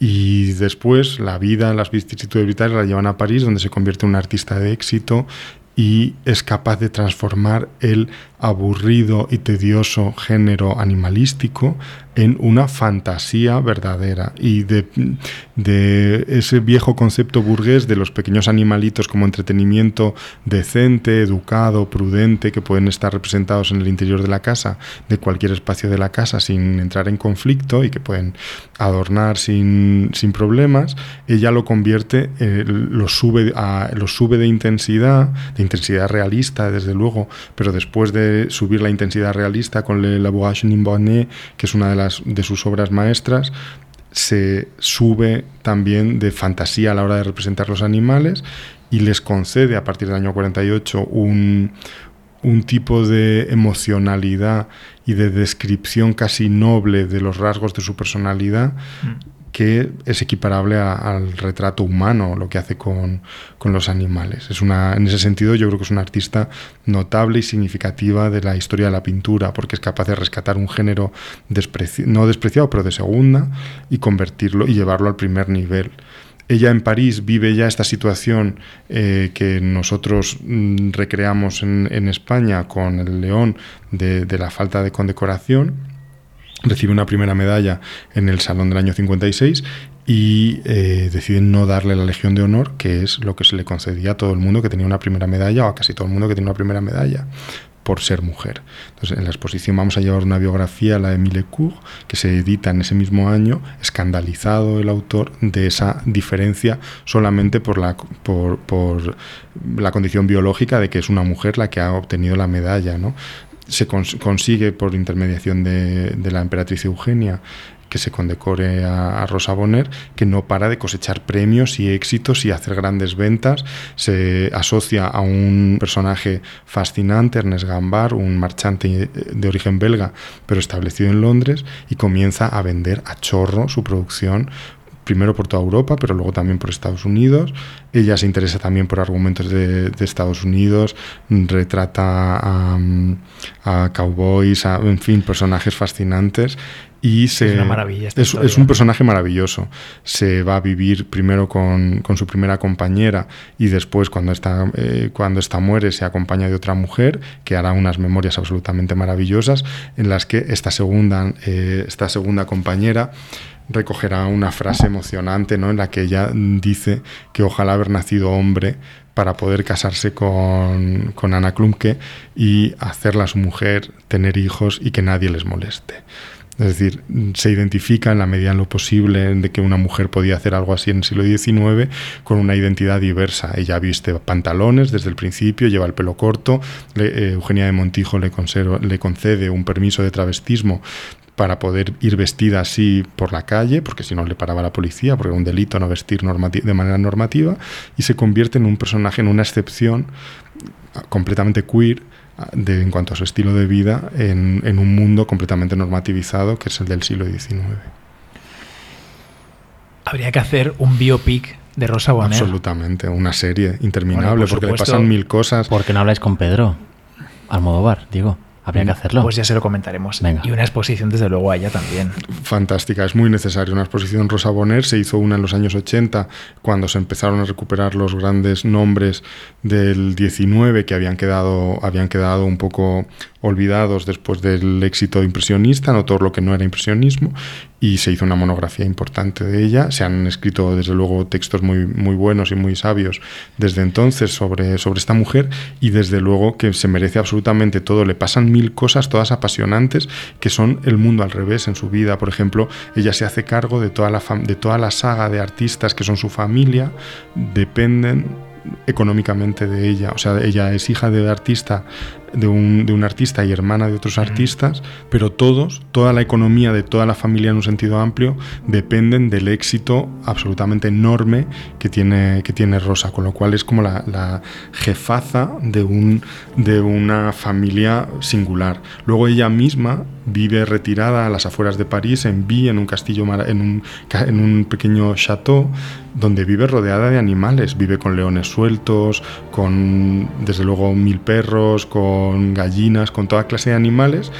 y después la vida, las vicisitudes vitales la llevan a París, donde se convierte en una artista de éxito y es capaz de transformar el aburrido y tedioso género animalístico en una fantasía verdadera. Y de, ese viejo concepto burgués de los pequeños animalitos como entretenimiento decente, educado, prudente, que pueden estar representados en el interior de la casa, de cualquier espacio de la casa sin entrar en conflicto y que pueden adornar sin, sin problemas, ella lo convierte, eh, lo, sube a, lo sube de intensidad, intensidad realista desde luego, pero después de subir la intensidad realista con Le Labourage Bonnet, que es una de sus obras maestras, se sube también de fantasía a la hora de representar los animales y les concede a partir del año 48 un, un tipo de emocionalidad y de descripción casi noble de los rasgos de su personalidad mm que es equiparable al retrato humano, lo que hace con, los animales. Es una, en ese sentido, yo creo que es una artista notable y significativa de la historia de la pintura, porque es capaz de rescatar un género no despreciado, pero de segunda, y convertirlo y llevarlo al primer nivel. Ella en París vive ya esta situación eh, que nosotros mm, recreamos en, España con el león de, de la falta de condecoración recibe una primera medalla en el Salón del año 56 y eh, deciden no darle la Legión de Honor, que es lo que se le concedía a todo el mundo que tenía una primera medalla o a casi todo el mundo que tenía una primera medalla por ser mujer. Entonces, en la exposición vamos a llevar una biografía, la de Emile Cour, que se edita en ese mismo año, escandalizado el autor de esa diferencia solamente por la, por, por la condición biológica de que es una mujer la que ha obtenido la medalla. ¿no? Se consigue por intermediación de, la emperatriz Eugenia que se condecore a, Rosa Bonner, que no para de cosechar premios y éxitos y hacer grandes ventas. Se asocia a un personaje fascinante, Ernest Gambar, un marchante de origen belga, pero establecido en Londres, y comienza a vender a chorro su producción primero por toda Europa, pero luego también por Estados Unidos. Ella se interesa también por argumentos de, Estados Unidos, retrata a, cowboys, en fin, personajes fascinantes. Y se, es una maravilla. es, un personaje maravilloso. Se va a vivir primero con, su primera compañera y después, cuando esta, eh, cuando muere, se acompaña de otra mujer que hará unas memorias absolutamente maravillosas en las que esta segunda, eh, esta segunda compañera recogerá una frase emocionante ¿no? en la que ella dice que ojalá haber nacido hombre para poder casarse con, con Ana Klumke y hacerla su mujer, tener hijos y que nadie les moleste. Es decir, se identifica en la medida en lo posible de que una mujer podía hacer algo así en el siglo XIX con una identidad diversa. Ella viste pantalones desde el principio, lleva el pelo corto. Eh, Eugenia de Montijo le, le concede un permiso de travestismo para poder ir vestida así por la calle, porque si no le paraba la policía, porque era un delito no vestir de manera normativa, y se convierte en un personaje, en una excepción ah, completamente queer de, en cuanto a su estilo de vida en, en un mundo completamente normativizado que es el del siglo XIX. Habría que hacer un biopic de Rosa Bonheur. Absolutamente, una serie interminable, porque le pasan mil cosas. ¿Por qué no habláis con Pedro? Almodóvar, digo. Habría que hacerlo. Pues ya se lo comentaremos. Y una exposición, desde luego, a ella también. Fantástica, es muy necesario. Una exposición Rosa Bonner se hizo una en los años 80, cuando se empezaron a recuperar los grandes nombres del 19 que habían quedado, habían quedado un poco olvidados después del éxito impresionista, no todo lo que no era impresionismo, y se hizo una monografía importante de ella. Se han escrito, desde luego, textos muy, muy buenos y muy sabios desde entonces sobre, sobre esta mujer, y desde luego que se merece absolutamente todo. Le pasan mil cosas, todas apasionantes, que son el mundo al revés en su vida. Por ejemplo, ella se hace cargo de toda la, de toda la saga de artistas que son su familia, dependen económicamente de ella. O sea, ella es hija de artista, de un, de un, artista y hermana de otros artistas, pero todos, toda la economía de toda la familia en un sentido amplio, dependen del éxito absolutamente enorme que tiene, que tiene Rosa, con lo cual es como la, la jefaza de, un, de una familia singular. Luego ella misma vive retirada a las afueras de París, en Vie, en un castillo, en un, en un pequeño chateau, donde vive rodeada de animales. Vive con leones sueltos, con desde luego mil perros, con gallinas, con toda clase de animales,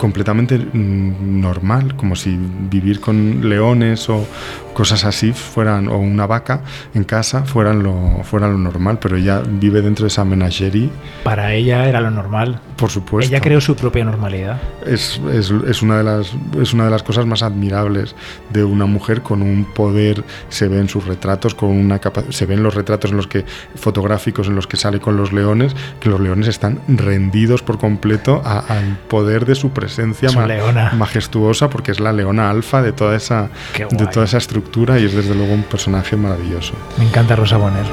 completamente mm, normal, como si vivir con leones o cosas así fueran, o una vaca en casa fueran lo, fueran lo normal, pero ella vive dentro de esa menagerie, Para ella era lo normal. por supuesto. Ella creó su propia normalidad. es, es- es una de las, es una de las cosas más admirables de una mujer con un poder, se ve en sus retratos, con una capa- se ven los retratos en los que, fotográficos en los que sale con los leones, que los leones están rendidos por completo a- al poder de su presencia Su leona. majestuosa, porque es la leona alfa de toda esa, de toda esa estructura y es desde luego un personaje maravilloso. Me encanta Rosa Bonner.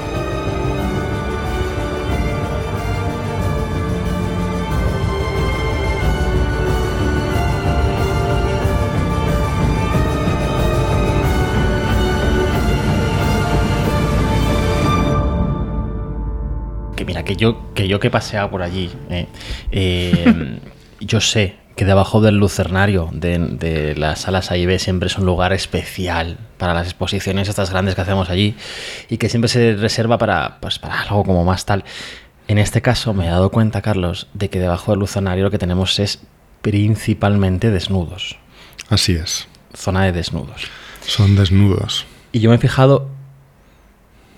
Que mira, que yo que, yo que he paseado por allí, eh, eh, (laughs) yo sé que debajo del lucernario de, de las salas AIB siempre es un lugar especial para las exposiciones estas grandes que hacemos allí y que siempre se reserva para, pues, para algo como más tal. En este caso me he dado cuenta, Carlos, de que debajo del lucernario lo que tenemos es principalmente desnudos, Así es, zona de desnudos. son desnudos. Y yo me he fijado,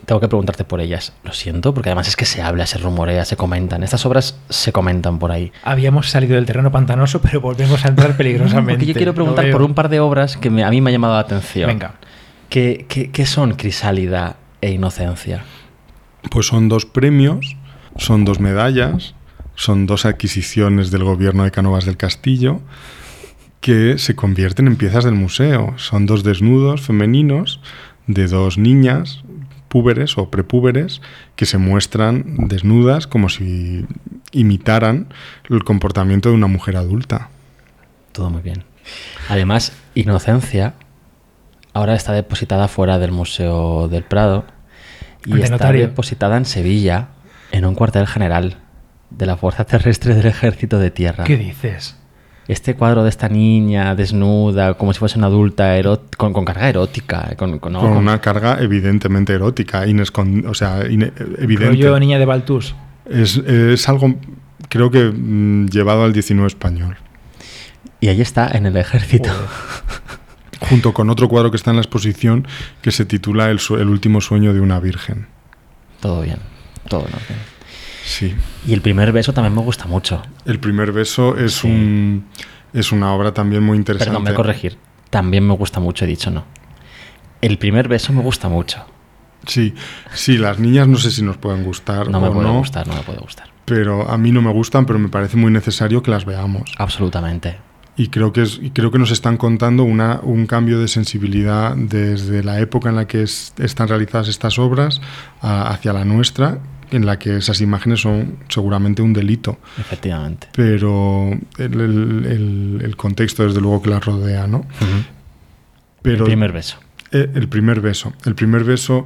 tengo que preguntarte por ellas. Lo siento, porque además es que se habla, se rumorea, se comentan. Estas obras se comentan por ahí. Habíamos salido del terreno pantanoso, (laughs) pero volvemos a entrar peligrosamente. Porque yo quiero preguntar por un par de obras que me- a mí me ha llamado la atención. Venga. ¿Qué, qué, qué son Crisálida e Inocencia? Pues son dos premios, son dos medallas, son dos adquisiciones del gobierno de Cánovas del Castillo que se convierten en piezas del museo. Son dos desnudos femeninos de dos niñas púberes o prepúberes que se muestran desnudas como si imitaran el comportamiento de una mujer adulta. Todo muy bien. Además, Inocencia ahora está depositada fuera del Museo del Prado y Ante está notario. depositada en Sevilla, en un cuartel general de la Fuerza Terrestre del Ejército de Tierra. ¿Qué dices? Este cuadro de esta niña desnuda, como si fuese una adulta, con, con carga erótica. Con, con- no, Con con- una carga evidentemente erótica, inescon- o sea, evidente. Rollo niña de Baltus. Es, es algo, creo que mm, llevado al 19 español. Y ahí está, en el ejército. (laughs) Junto con otro cuadro que está en la exposición que se titula El, su- el último sueño de una virgen. Todo bien, todo en orden. Sí. Y el primer beso también me gusta mucho. El primer beso es, Sí. un, es una obra también muy interesante. Perdón, me corregir. También me gusta mucho, he dicho no. El primer beso me gusta mucho. Sí, sí, las niñas no sé si nos pueden gustar No me o puede no, gustar, no me puede gustar. pero a mí no me gustan, pero me parece muy necesario que las veamos. Absolutamente. Y creo que, es, y creo que nos están contando una, un cambio de sensibilidad desde la época en la que es- están realizadas estas obras a- hacia la nuestra, en la que esas imágenes son seguramente un delito. Efectivamente. Pero el, el- el- el contexto, desde luego, que las rodea, ¿no? Pero el primer beso. eh, el primer beso. El primer beso,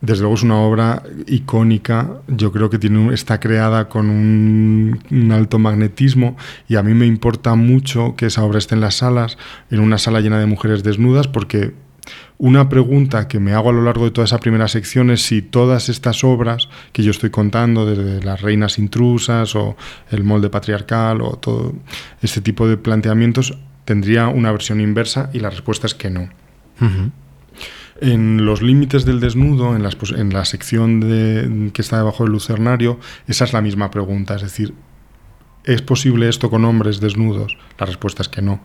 desde luego, es una obra icónica. Yo creo que tiene un- está creada con un, un alto magnetismo y a mí me importa mucho que esa obra esté en las salas, en una sala llena de mujeres desnudas, porque una pregunta que me hago a lo largo de toda esa primera sección es si todas estas obras que yo estoy contando, desde las reinas intrusas o el molde patriarcal o todo este tipo de planteamientos, tendría una versión inversa y la respuesta es que no. En los límites del desnudo, en, las pos- en la sección de- que está debajo del lucernario, esa es la misma pregunta. Es decir, ¿es posible esto con hombres desnudos? La respuesta es que no.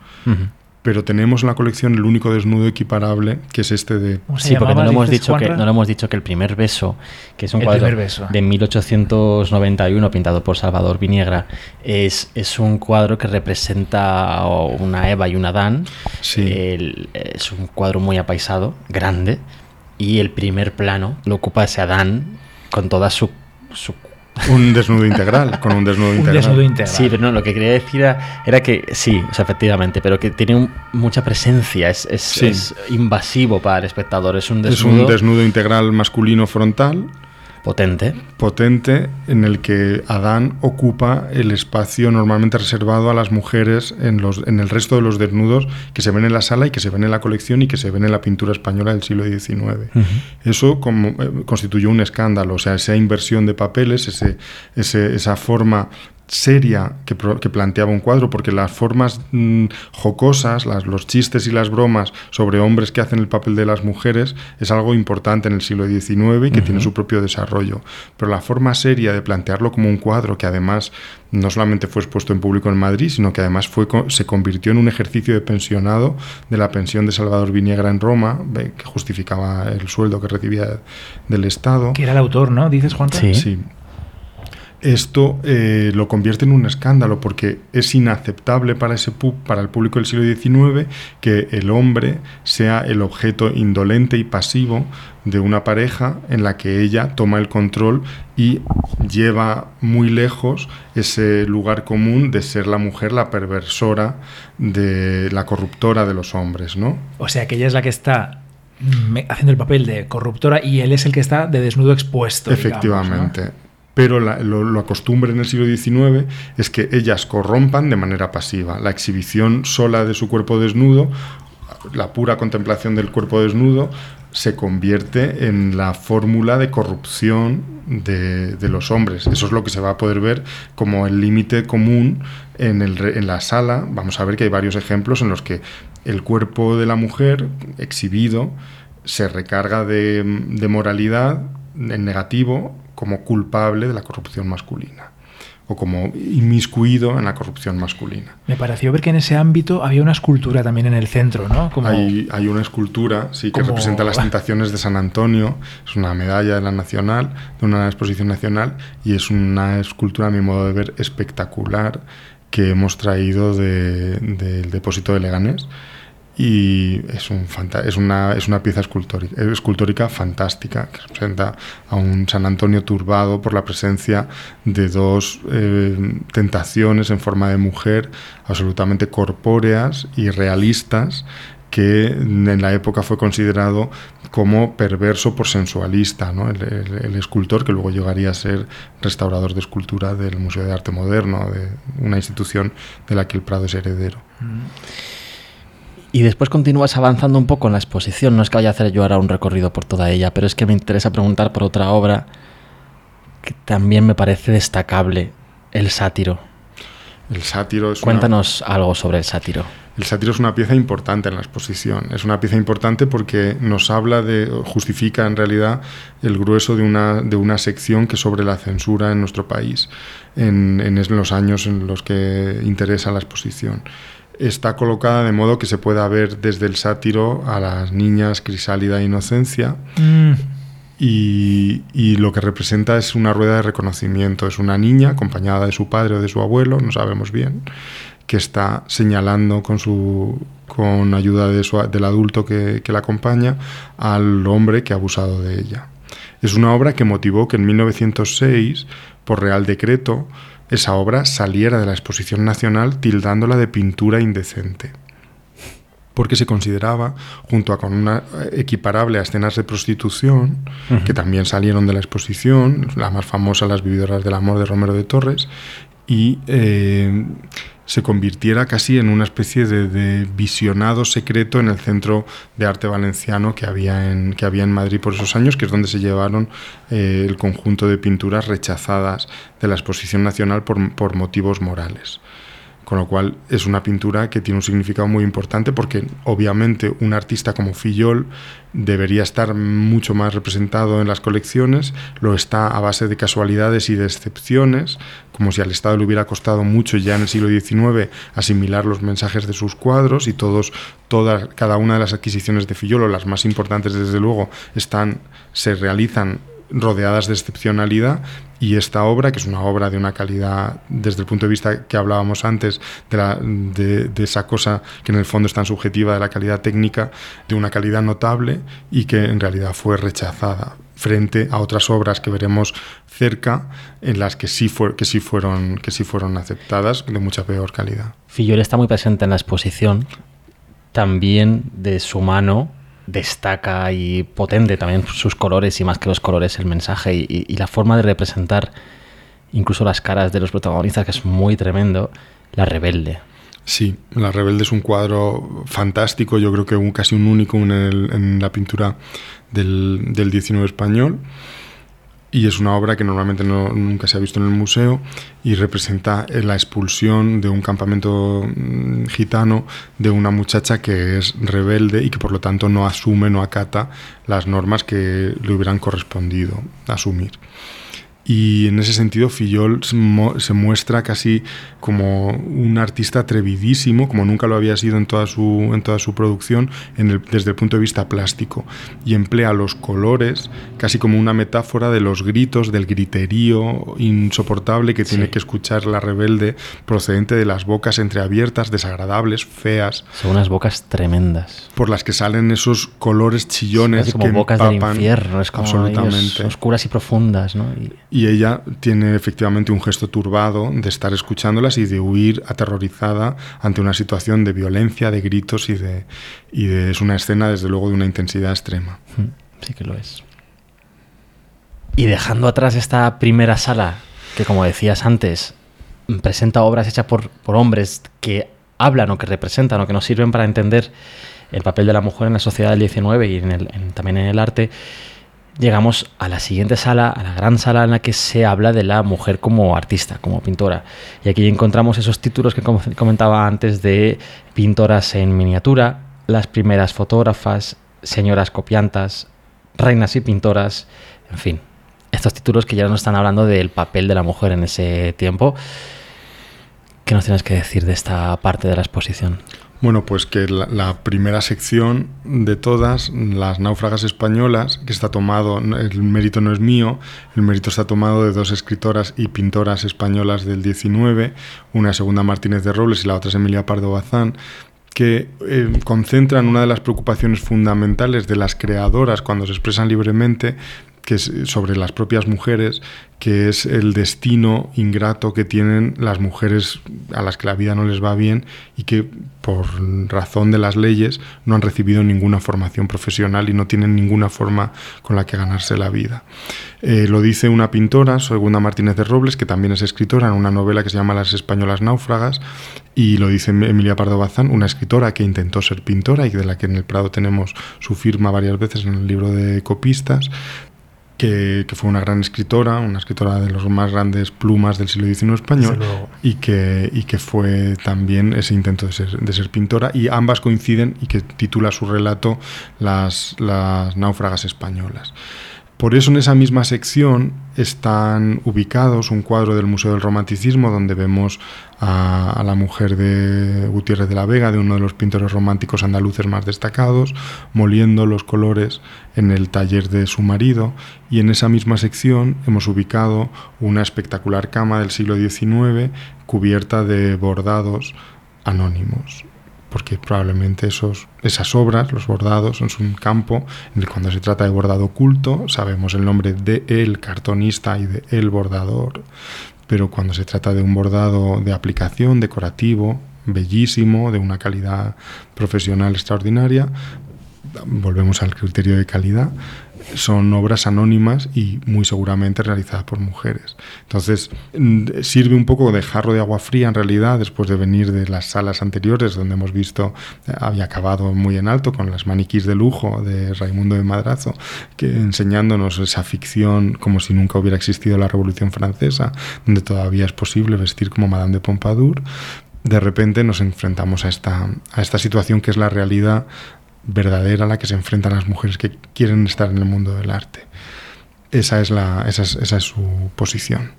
Pero tenemos en la colección el único desnudo equiparable, que es este de... ¿Cómo se Sí, porque no le, hemos dicho que, no le hemos dicho que el primer beso, que es un El cuadro beso. de 1891 pintado por Salvador Viniegra, es, es un cuadro que representa una Eva y un Adán. Sí. El- es un cuadro muy apaisado, grande, y el primer plano lo ocupa ese Adán con toda su... su- Un desnudo integral, con un desnudo Un integral. desnudo integral. Sí, pero no, lo que quería decir era, era que sí, o sea, efectivamente, pero que tiene un- mucha presencia, es, es- Sí. es invasivo para el espectador, es un Es desnudo un desnudo integral masculino frontal, potente. potente, en el que Adán ocupa el espacio normalmente reservado a las mujeres en, los, en el resto de los desnudos que se ven en la sala y que se ven en la colección y que se ven en la pintura española del siglo XIX. Eso como, eh, constituyó un escándalo, o sea, esa inversión de papeles, ese, ese- esa forma seria que, que, planteaba un cuadro, porque las formas mm, jocosas, las, los chistes y las bromas sobre hombres que hacen el papel de las mujeres es algo importante en el siglo XIX y que tiene su propio desarrollo. Pero la forma seria de plantearlo como un cuadro que además no solamente fue expuesto en público en Madrid, sino que además fue, se convirtió en un ejercicio de pensionado de la pensión de Salvador Viniegra en Roma, que justificaba el sueldo que recibía del Estado. Que era el autor, ¿no? Dices, Juan. Sí. sí esto eh, lo convierte en un escándalo porque es inaceptable para, ese para el público del siglo XIX que el hombre sea el objeto indolente y pasivo de una pareja en la que ella toma el control y lleva muy lejos ese lugar común de ser la mujer la perversora, de la corruptora de los hombres, ¿no? O sea que ella es la que está haciendo el papel de corruptora y él es el que está de desnudo expuesto. Efectivamente pero lo, lo acostumbre en el siglo XIX es que ellas corrompan de manera pasiva. La exhibición sola de su cuerpo desnudo, la pura contemplación del cuerpo desnudo, se convierte en la fórmula de corrupción de, los hombres. Eso es lo que se va a poder ver como el límite común en, el, en la sala. Vamos a ver que hay varios ejemplos en los que el cuerpo de la mujer exhibido se recarga de, de moralidad en negativo como culpable de la corrupción masculina o como inmiscuido en la corrupción masculina. Me pareció ver que en ese ámbito había una escultura también en el centro, ¿no? Hay, hay, una escultura, sí, que representa las tentaciones de San Antonio, es una medalla de la Nacional, de una exposición nacional, y es una escultura, a mi modo de ver, espectacular que hemos traído del depósito de Leganés y es, un es, una, es una pieza escultórica, escultórica fantástica que representa a un San Antonio turbado por la presencia de dos eh, tentaciones en forma de mujer absolutamente corpóreas y realistas que en la época fue considerado como perverso por sensualista, el, escultor que luego llegaría a ser restaurador de escultura del Museo de Arte Moderno, de una institución de la que el Prado es heredero. Mm. Y después continúas avanzando un poco en la exposición. No es que vaya a hacer yo ahora un recorrido por toda ella, pero es que me interesa preguntar por otra obra que también me parece destacable, El sátiro. El sátiro es Cuéntanos algo sobre el sátiro. El sátiro es una pieza importante en la exposición. Es una pieza importante porque nos habla de, justifica en realidad el grueso de una, de una sección que sobre la censura en nuestro país en, en los años en los que interesa la exposición está colocada de modo que se pueda ver desde el sátiro a las niñas Crisálida e Inocencia. Mm. Y, y, lo que representa es una rueda de reconocimiento. Es una niña acompañada de su padre o de su abuelo, no sabemos bien, que está señalando con su con ayuda de su, del adulto que, que la acompaña al hombre que ha abusado de ella. Es una obra que motivó que en 1906, por Real Decreto, esa obra saliera de la exposición nacional tildándola de pintura indecente. Porque se consideraba, junto a con una eh, equiparable a escenas de prostitución, que también salieron de la exposición, la más famosa, Las vividoras del amor de Romero de Torres, y eh, se convirtiera casi en una especie de, visionado secreto en el Centro de Arte Valenciano que había en, que había en Madrid por esos años, que es donde se llevaron eh, el conjunto de pinturas rechazadas de la Exposición Nacional por, por motivos morales con lo cual es una pintura que tiene un significado muy importante porque obviamente un artista como Fillol debería estar mucho más representado en las colecciones, lo está a base de casualidades y de excepciones, como si al Estado le hubiera costado mucho ya en el siglo XIX asimilar los mensajes de sus cuadros y todos, toda, cada una de las adquisiciones de Fillol, o las más importantes desde luego, están, se realizan rodeadas de excepcionalidad y esta obra, que es una obra de una calidad, desde el punto de vista que hablábamos antes, de, esa cosa que en el fondo es tan subjetiva de la calidad técnica, de una calidad notable y que en realidad fue rechazada frente a otras obras que veremos cerca en las que sí, fue, que sí, fueron, que sí fueron aceptadas de mucha peor calidad. Fillol está muy presente en la exposición, también de su mano destaca y potente también sus colores y más que los colores el mensaje y, la forma de representar incluso las caras de los protagonistas que es muy tremendo, La Rebelde. Sí, La Rebelde es un cuadro fantástico, yo creo que un, casi un único en, la pintura del, del 19 español y es una obra que normalmente no, nunca se ha visto en el museo y representa eh, la expulsión de un campamento mm, gitano de una muchacha que es rebelde y que por lo tanto no asume, no acata las normas que le hubieran correspondido asumir y en ese sentido Fillol se muestra casi como un artista atrevidísimo, como nunca lo había sido en toda su, en toda su producción desde el punto de vista plástico, y emplea los colores casi como una metáfora de los gritos, del griterío insoportable que tiene que escuchar la rebelde procedente de las bocas entreabiertas, desagradables, feas. Son unas bocas tremendas. Por las que salen esos colores chillones como bocas del infierno, es como absolutamente. oscuras y profundas, ¿no? y ella tiene efectivamente un gesto turbado de estar escuchándolas y de huir aterrorizada ante una situación de violencia, de gritos y de, y de es una escena desde luego de una intensidad extrema. Mm, sí que lo es. Y dejando atrás esta primera sala, que como decías antes, presenta obras hechas por, por hombres que hablan o que representan o que nos sirven para entender el papel de la mujer en la sociedad del 19 y en el, también en el arte, llegamos a la siguiente sala, a la gran sala en la que se habla de la mujer como artista, como pintora. Y aquí encontramos esos títulos que comentaba antes de pintoras en miniatura, las primeras fotógrafas, señoras copiantas, reinas y pintoras, en fin. Estos títulos que ya nos están hablando del papel de la mujer en ese tiempo. ¿Qué nos tienes que decir de esta parte de la exposición? Bueno, pues que la, primera sección de todas, las náufragas españolas, que está tomado, el mérito no es mío, el mérito está tomado de dos escritoras y pintoras españolas del 19, una Segunda Martínez de Robles y la otra es Emilia Pardo Bazán, que eh, concentran una de las preocupaciones fundamentales de las creadoras cuando se expresan libremente, que es sobre las propias mujeres, que es el destino ingrato que tienen las mujeres a las que la vida no les va bien y que por razón de las leyes no han recibido ninguna formación profesional y no tienen ninguna forma con la que ganarse la vida. Eh, lo dice una pintora, Segunda Martínez de Robles, que también es escritora en una novela que se llama Las españolas náufragas, y lo dice Emilia Pardo Bazán, una escritora que intentó ser pintora y de la que en el Prado tenemos su firma varias veces en el libro de copistas, que, fue una gran escritora, una escritora de los más grandes plumas del siglo XIX español, y que, y que fue también ese intento de ser, de ser, pintora, y ambas coinciden y que titula su relato Las, las náufragas españolas. Por eso en esa misma sección están ubicados un cuadro del Museo del Romanticismo donde vemos a, la mujer de Gutiérrez de la Vega, de uno de los pintores románticos andaluces más destacados, moliendo los colores en el taller de su marido. Y en esa misma sección hemos ubicado una espectacular cama del siglo XIX cubierta de bordados anónimos porque probablemente esos, esas obras, los bordados, son un campo en el que cuando se trata de bordado oculto sabemos el nombre de el cartonista y de el bordador, pero cuando se trata de un bordado de aplicación, decorativo, bellísimo, de una calidad profesional extraordinaria, volvemos al criterio de calidad, son obras anónimas y muy seguramente realizadas por mujeres. Entonces, mm, sirve un poco de jarro de agua fría en realidad, después de venir de las salas anteriores donde hemos visto, eh, había acabado muy en alto con las maniquís de lujo de Raimundo de Madrazo, que enseñándonos esa ficción como si nunca hubiera existido la Revolución Francesa, donde todavía es posible vestir como Madame de Pompadour, de repente nos enfrentamos a esta, a esta situación que es la realidad verdadera a la que se enfrentan las mujeres que quieren estar en el mundo del arte. Esa es, la, esa es, su posición.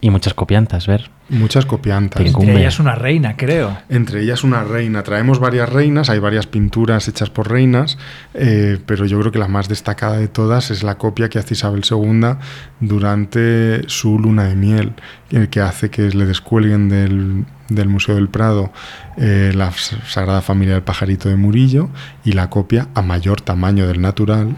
Y muchas copiantas, ver. Muchas copiantas. Entre ellas una reina, creo. Entre ellas una reina. Traemos varias reinas, hay varias pinturas hechas por reinas, eh, pero yo creo que la más destacada de todas es la copia que hace Isabel II durante su luna de miel, el que hace que le descuelguen del, del Museo del Prado eh, la Sagrada Familia del Pajarito de Murillo y la copia a mayor tamaño del natural.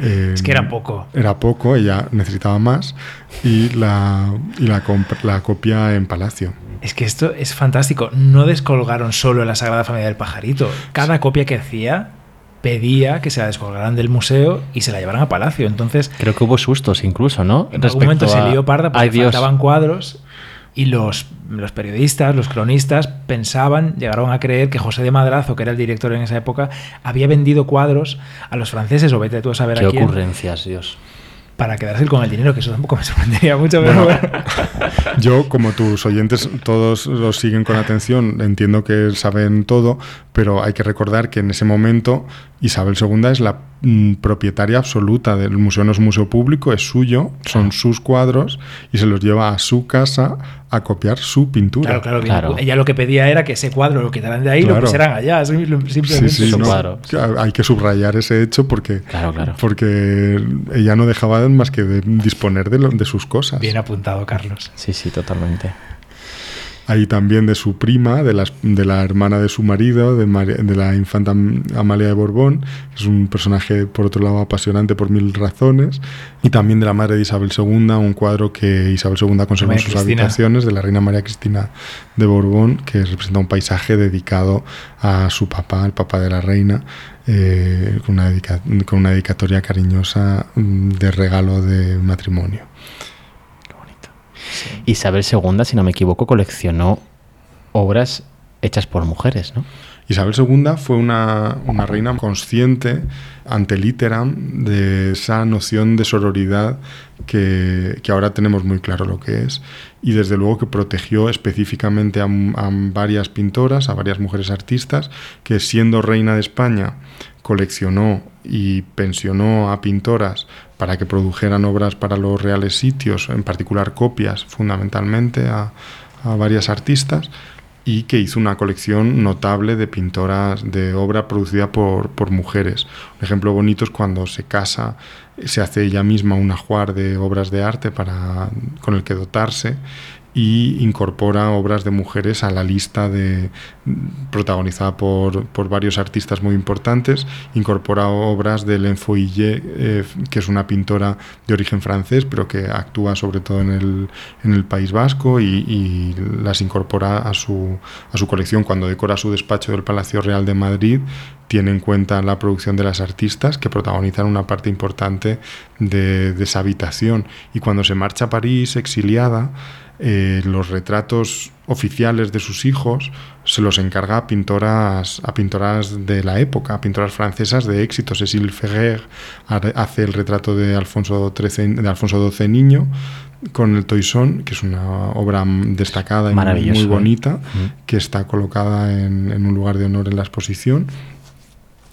Eh, es que era poco. Era poco, ella necesitaba más y la, y la, la copia en Palacio. Es que esto es fantástico. No descolgaron solo la Sagrada Familia del Pajarito. Cada copia que hacía pedía que se la descolgaran del museo y se la llevaran a Palacio. Entonces. Creo que hubo sustos incluso, ¿no? En algún momento se lió parda porque faltaban cuadros y los, los, periodistas, los cronistas, pensaban, llegaron a creer que José de Madrazo, que era el director en esa época, había vendido cuadros a los franceses, o vete tú a saber Qué a quién. ocurrencias, Dios. Para quedarse con el dinero, que eso tampoco me sorprendería mucho. Pero bueno. Yo, como tus oyentes todos los siguen con atención, entiendo que saben todo, pero hay que recordar que en ese momento Isabel II es la mm, propietaria absoluta del museo, no es un museo público, es suyo, son sus cuadros y se los lleva a su casa a copiar su pintura. Claro, claro. Claro. Ella lo que pedía era que ese cuadro lo quitaran de ahí y lo pusieran allá. sim- Simplemente. Sí, sí, Su no, Hay que subrayar ese hecho porque, Claro, claro. porque ella no dejaba más que de disponer de, lo- de sus cosas. Bien apuntado, Carlos. Sí, sí, totalmente. Hay también de su prima, de, las- de la hermana de su marido, de, la infanta Am- Amalia de Borbón, que es un personaje, por otro lado, apasionante por mil razones, y también de la madre de Isabel II, un cuadro que Isabel II conservó en sus Cristina. habitaciones, de la reina María Cristina de Borbón, que representa un paisaje dedicado a su papá, el papá de la reina, eh, con, una con una dedicatoria cariñosa mm, de regalo de matrimonio. Isabel II, si no me equivoco, coleccionó obras hechas por mujeres, ¿no? Isabel II fue una, una reina consciente ante literam de esa noción de sororidad que, que ahora tenemos muy claro lo que es y desde luego que protegió específicamente a, a varias pintoras, a varias mujeres artistas que siendo reina de España coleccionó y pensionó a pintoras para que produjeran obras para los reales sitios, en particular copias fundamentalmente a, a varias artistas y que hizo una colección notable de pintoras de obra producida por, por mujeres. Un ejemplo bonito es cuando se casa, se hace ella misma un ajuar de obras de arte para, con el que dotarse y incorpora obras de mujeres a la lista de protagonizada por, por varios artistas muy importantes incorpora obras de Hélène Foillet eh, que es una pintora de origen francés pero que actúa sobre todo en el, en el País Vasco y, las incorpora a su, a su colección. Cuando decora su despacho del Palacio Real de Madrid tiene en cuenta la producción de las artistas que protagonizan una parte importante de, de esa habitación. Y cuando se marcha a París exiliada eh, los retratos oficiales de sus hijos se los encarga a pintoras, a pintoras de la época, a pintoras francesas de éxito. Cécile Ferrer hace el retrato de Alfonso, XIII, de Alfonso XII niño con el Toisón, que es una obra destacada y muy bonita, ¿eh? que está colocada en, en un lugar de honor en la exposición.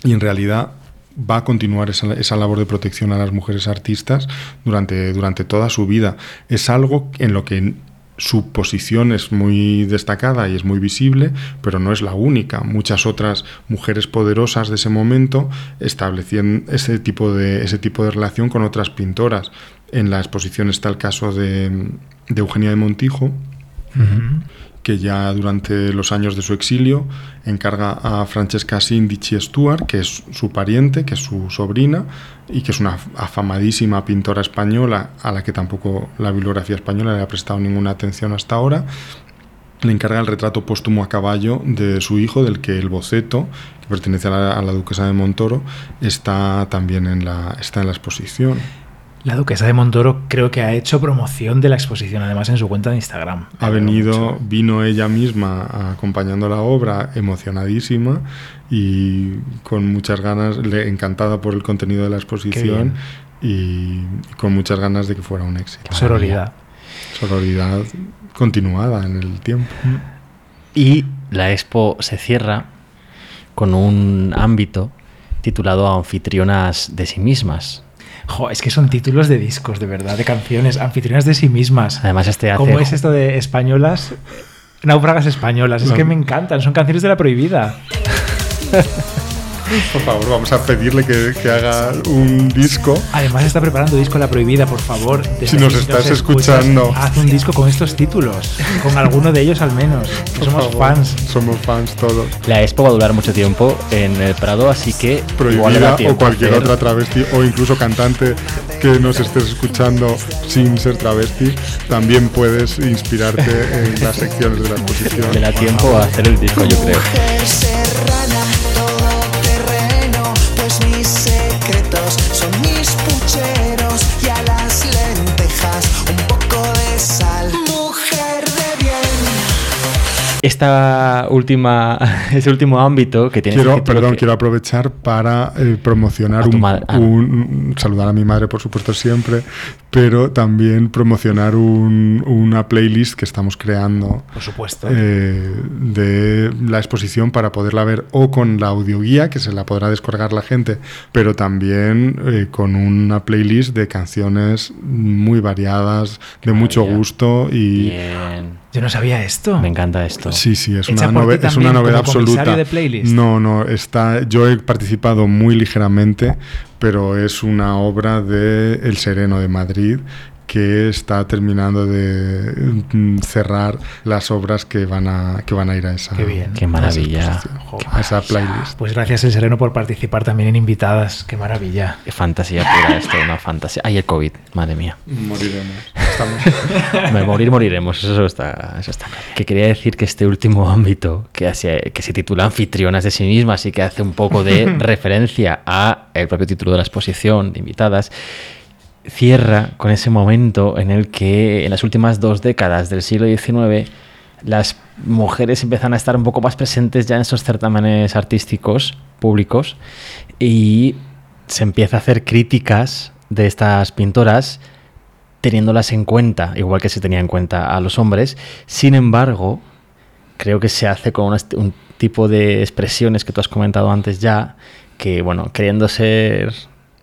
Y en realidad va a continuar esa, esa, labor de protección a las mujeres artistas durante, durante toda su vida. Es algo en lo que su posición es muy destacada y es muy visible, pero no es la única. Muchas otras mujeres poderosas de ese momento establecían ese tipo de, ese tipo de relación con otras pintoras. En la exposición está el caso de, Eugenia de Montijo. Que ya durante los años de su exilio encarga a Francesca Sindici Stuart, que es su pariente, que es su sobrina, y que es una afamadísima pintora española a la que tampoco la bibliografía española le ha prestado ninguna atención hasta ahora, le encarga el retrato póstumo a caballo de su hijo, del que el boceto, que pertenece a la, a la duquesa de Montoro, está también en la, está en la exposición. La duquesa de Montoro creo que ha hecho promoción de la exposición, además en su cuenta de Instagram. Ha venido, vino ella misma acompañando la obra, emocionadísima y con muchas ganas, encantada por el contenido de la exposición y, y, con muchas ganas de que fuera un éxito. Sororidad. Sororidad continuada en el tiempo. Y la expo se cierra con un ámbito titulado Anfitrionas de sí mismas. Jo, es que son títulos de discos, de verdad, de canciones, anfitrionas de sí mismas. Además, este hace... ¿Cómo es esto de españolas? Náufragas españolas. Es no. que me encantan, son canciones de la prohibida. (laughs) Por favor, vamos a pedirle que, que, haga un disco. Además está preparando disco La Prohibida, por favor. Si nos estás si nos escuchando. Haz un disco con estos títulos, con alguno de ellos al menos. somos favor, fans. Somos fans todos. La expo va a durar mucho tiempo en el Prado, así que Prohibida o cualquier hacer... otra travesti o incluso cantante que nos estés escuchando sin ser travesti, también puedes inspirarte en las secciones de la exposición. Le da tiempo a hacer el disco, yo creo. Esta última, (laughs) ese último ámbito que tiene quiero, perdón, que- quiero aprovechar para eh, promocionar un, madre, un- saludar a mi madre, por supuesto, siempre, pero también promocionar un- una playlist que estamos creando Por supuesto. eh, de la exposición para poderla ver o con la audioguía, que se la podrá descargar la gente, pero también eh, con una playlist de canciones muy variadas, de mucho gusto y... Bien. Yo no sabía esto. Me encanta esto. Sí, sí, es una, nove- es una novedad absoluta. de playlist. No, no, está, yo he participado muy ligeramente, pero es una obra de El Sereno de Madrid que está terminando de mm, cerrar las obras que van a, que van a ir a esa, Qué bien. Qué maravilla. a esa playlist. Pues gracias El Sereno por participar también en invitadas. Qué maravilla. Qué fantasía pura esto, una fantasía. Ay, el COVID, madre mía. Moriremos. Estamos- (laughs) morir, moriremos. Eso está, eso está. Que quería decir que este último ámbito, que se, que se titula Anfitrionas de sí mismas y que hace un poco de (laughs) referencia a el propio título de la exposición de invitadas, cierra con ese momento en el que en las últimas dos décadas del siglo XIX las mujeres empiezan a estar un poco más presentes ya en esos certámenes artísticos públicos y se empieza a hacer críticas de estas pintoras teniéndolas en cuenta, igual que se tenía en cuenta a los hombres. Sin embargo, creo que se hace con un tipo de expresiones que tú has comentado antes ya, que, bueno, queriendo ser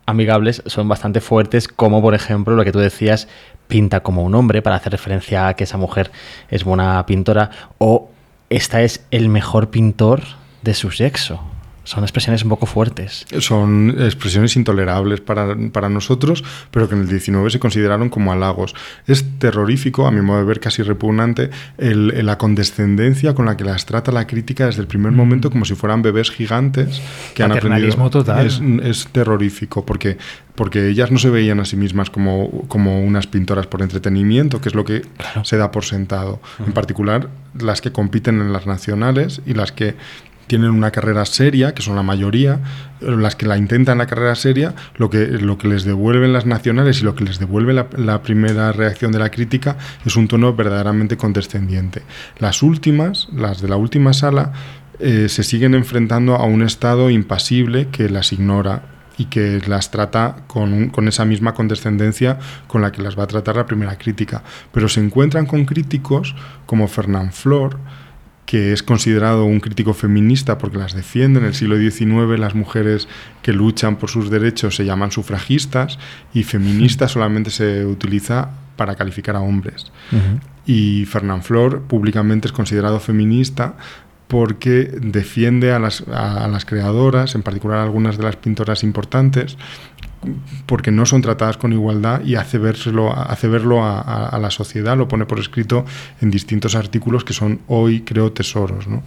amigables, son bastante fuertes, como por ejemplo lo que tú decías, pinta como un hombre, para hacer referencia a que esa mujer es buena pintora, o esta es el mejor pintor de su sexo. Son expresiones un poco fuertes. Son expresiones intolerables para, para nosotros, pero que en el 19 se consideraron como halagos. Es terrorífico, a mi modo de ver casi repugnante, el- el- la condescendencia con la que las trata la crítica desde el primer momento como si fueran bebés gigantes que han aprendido. Paternalismo total. Es, es terrorífico porque, porque ellas no se veían a sí mismas como, como unas pintoras por entretenimiento, que es lo que se da por sentado. En particular, las que compiten en las nacionales y las que tienen una carrera seria, que son la mayoría, las que la intentan la carrera seria, lo que, lo que les devuelven las nacionales y lo que les devuelve la, primera reacción de la crítica es un tono verdaderamente condescendiente. Las últimas, las de la última sala, eh, se siguen enfrentando a un estado impasible que las ignora y que las trata con, con esa misma condescendencia con la que las va a tratar la primera crítica. Pero se encuentran con críticos como Fernán Flor, que es considerado un crítico feminista porque las defiende. En el siglo XIX las mujeres que luchan por sus derechos se llaman sufragistas y feminista (laughs) solamente se utiliza para calificar a hombres. Y Fernán Flor públicamente es considerado feminista porque defiende a las, a, a las creadoras, en particular a algunas de las pintoras importantes, porque no son tratadas con igualdad y hace, vérselo, hace verlo a, a- a la sociedad, lo pone por escrito en distintos artículos que son hoy, creo, tesoros. ¿no?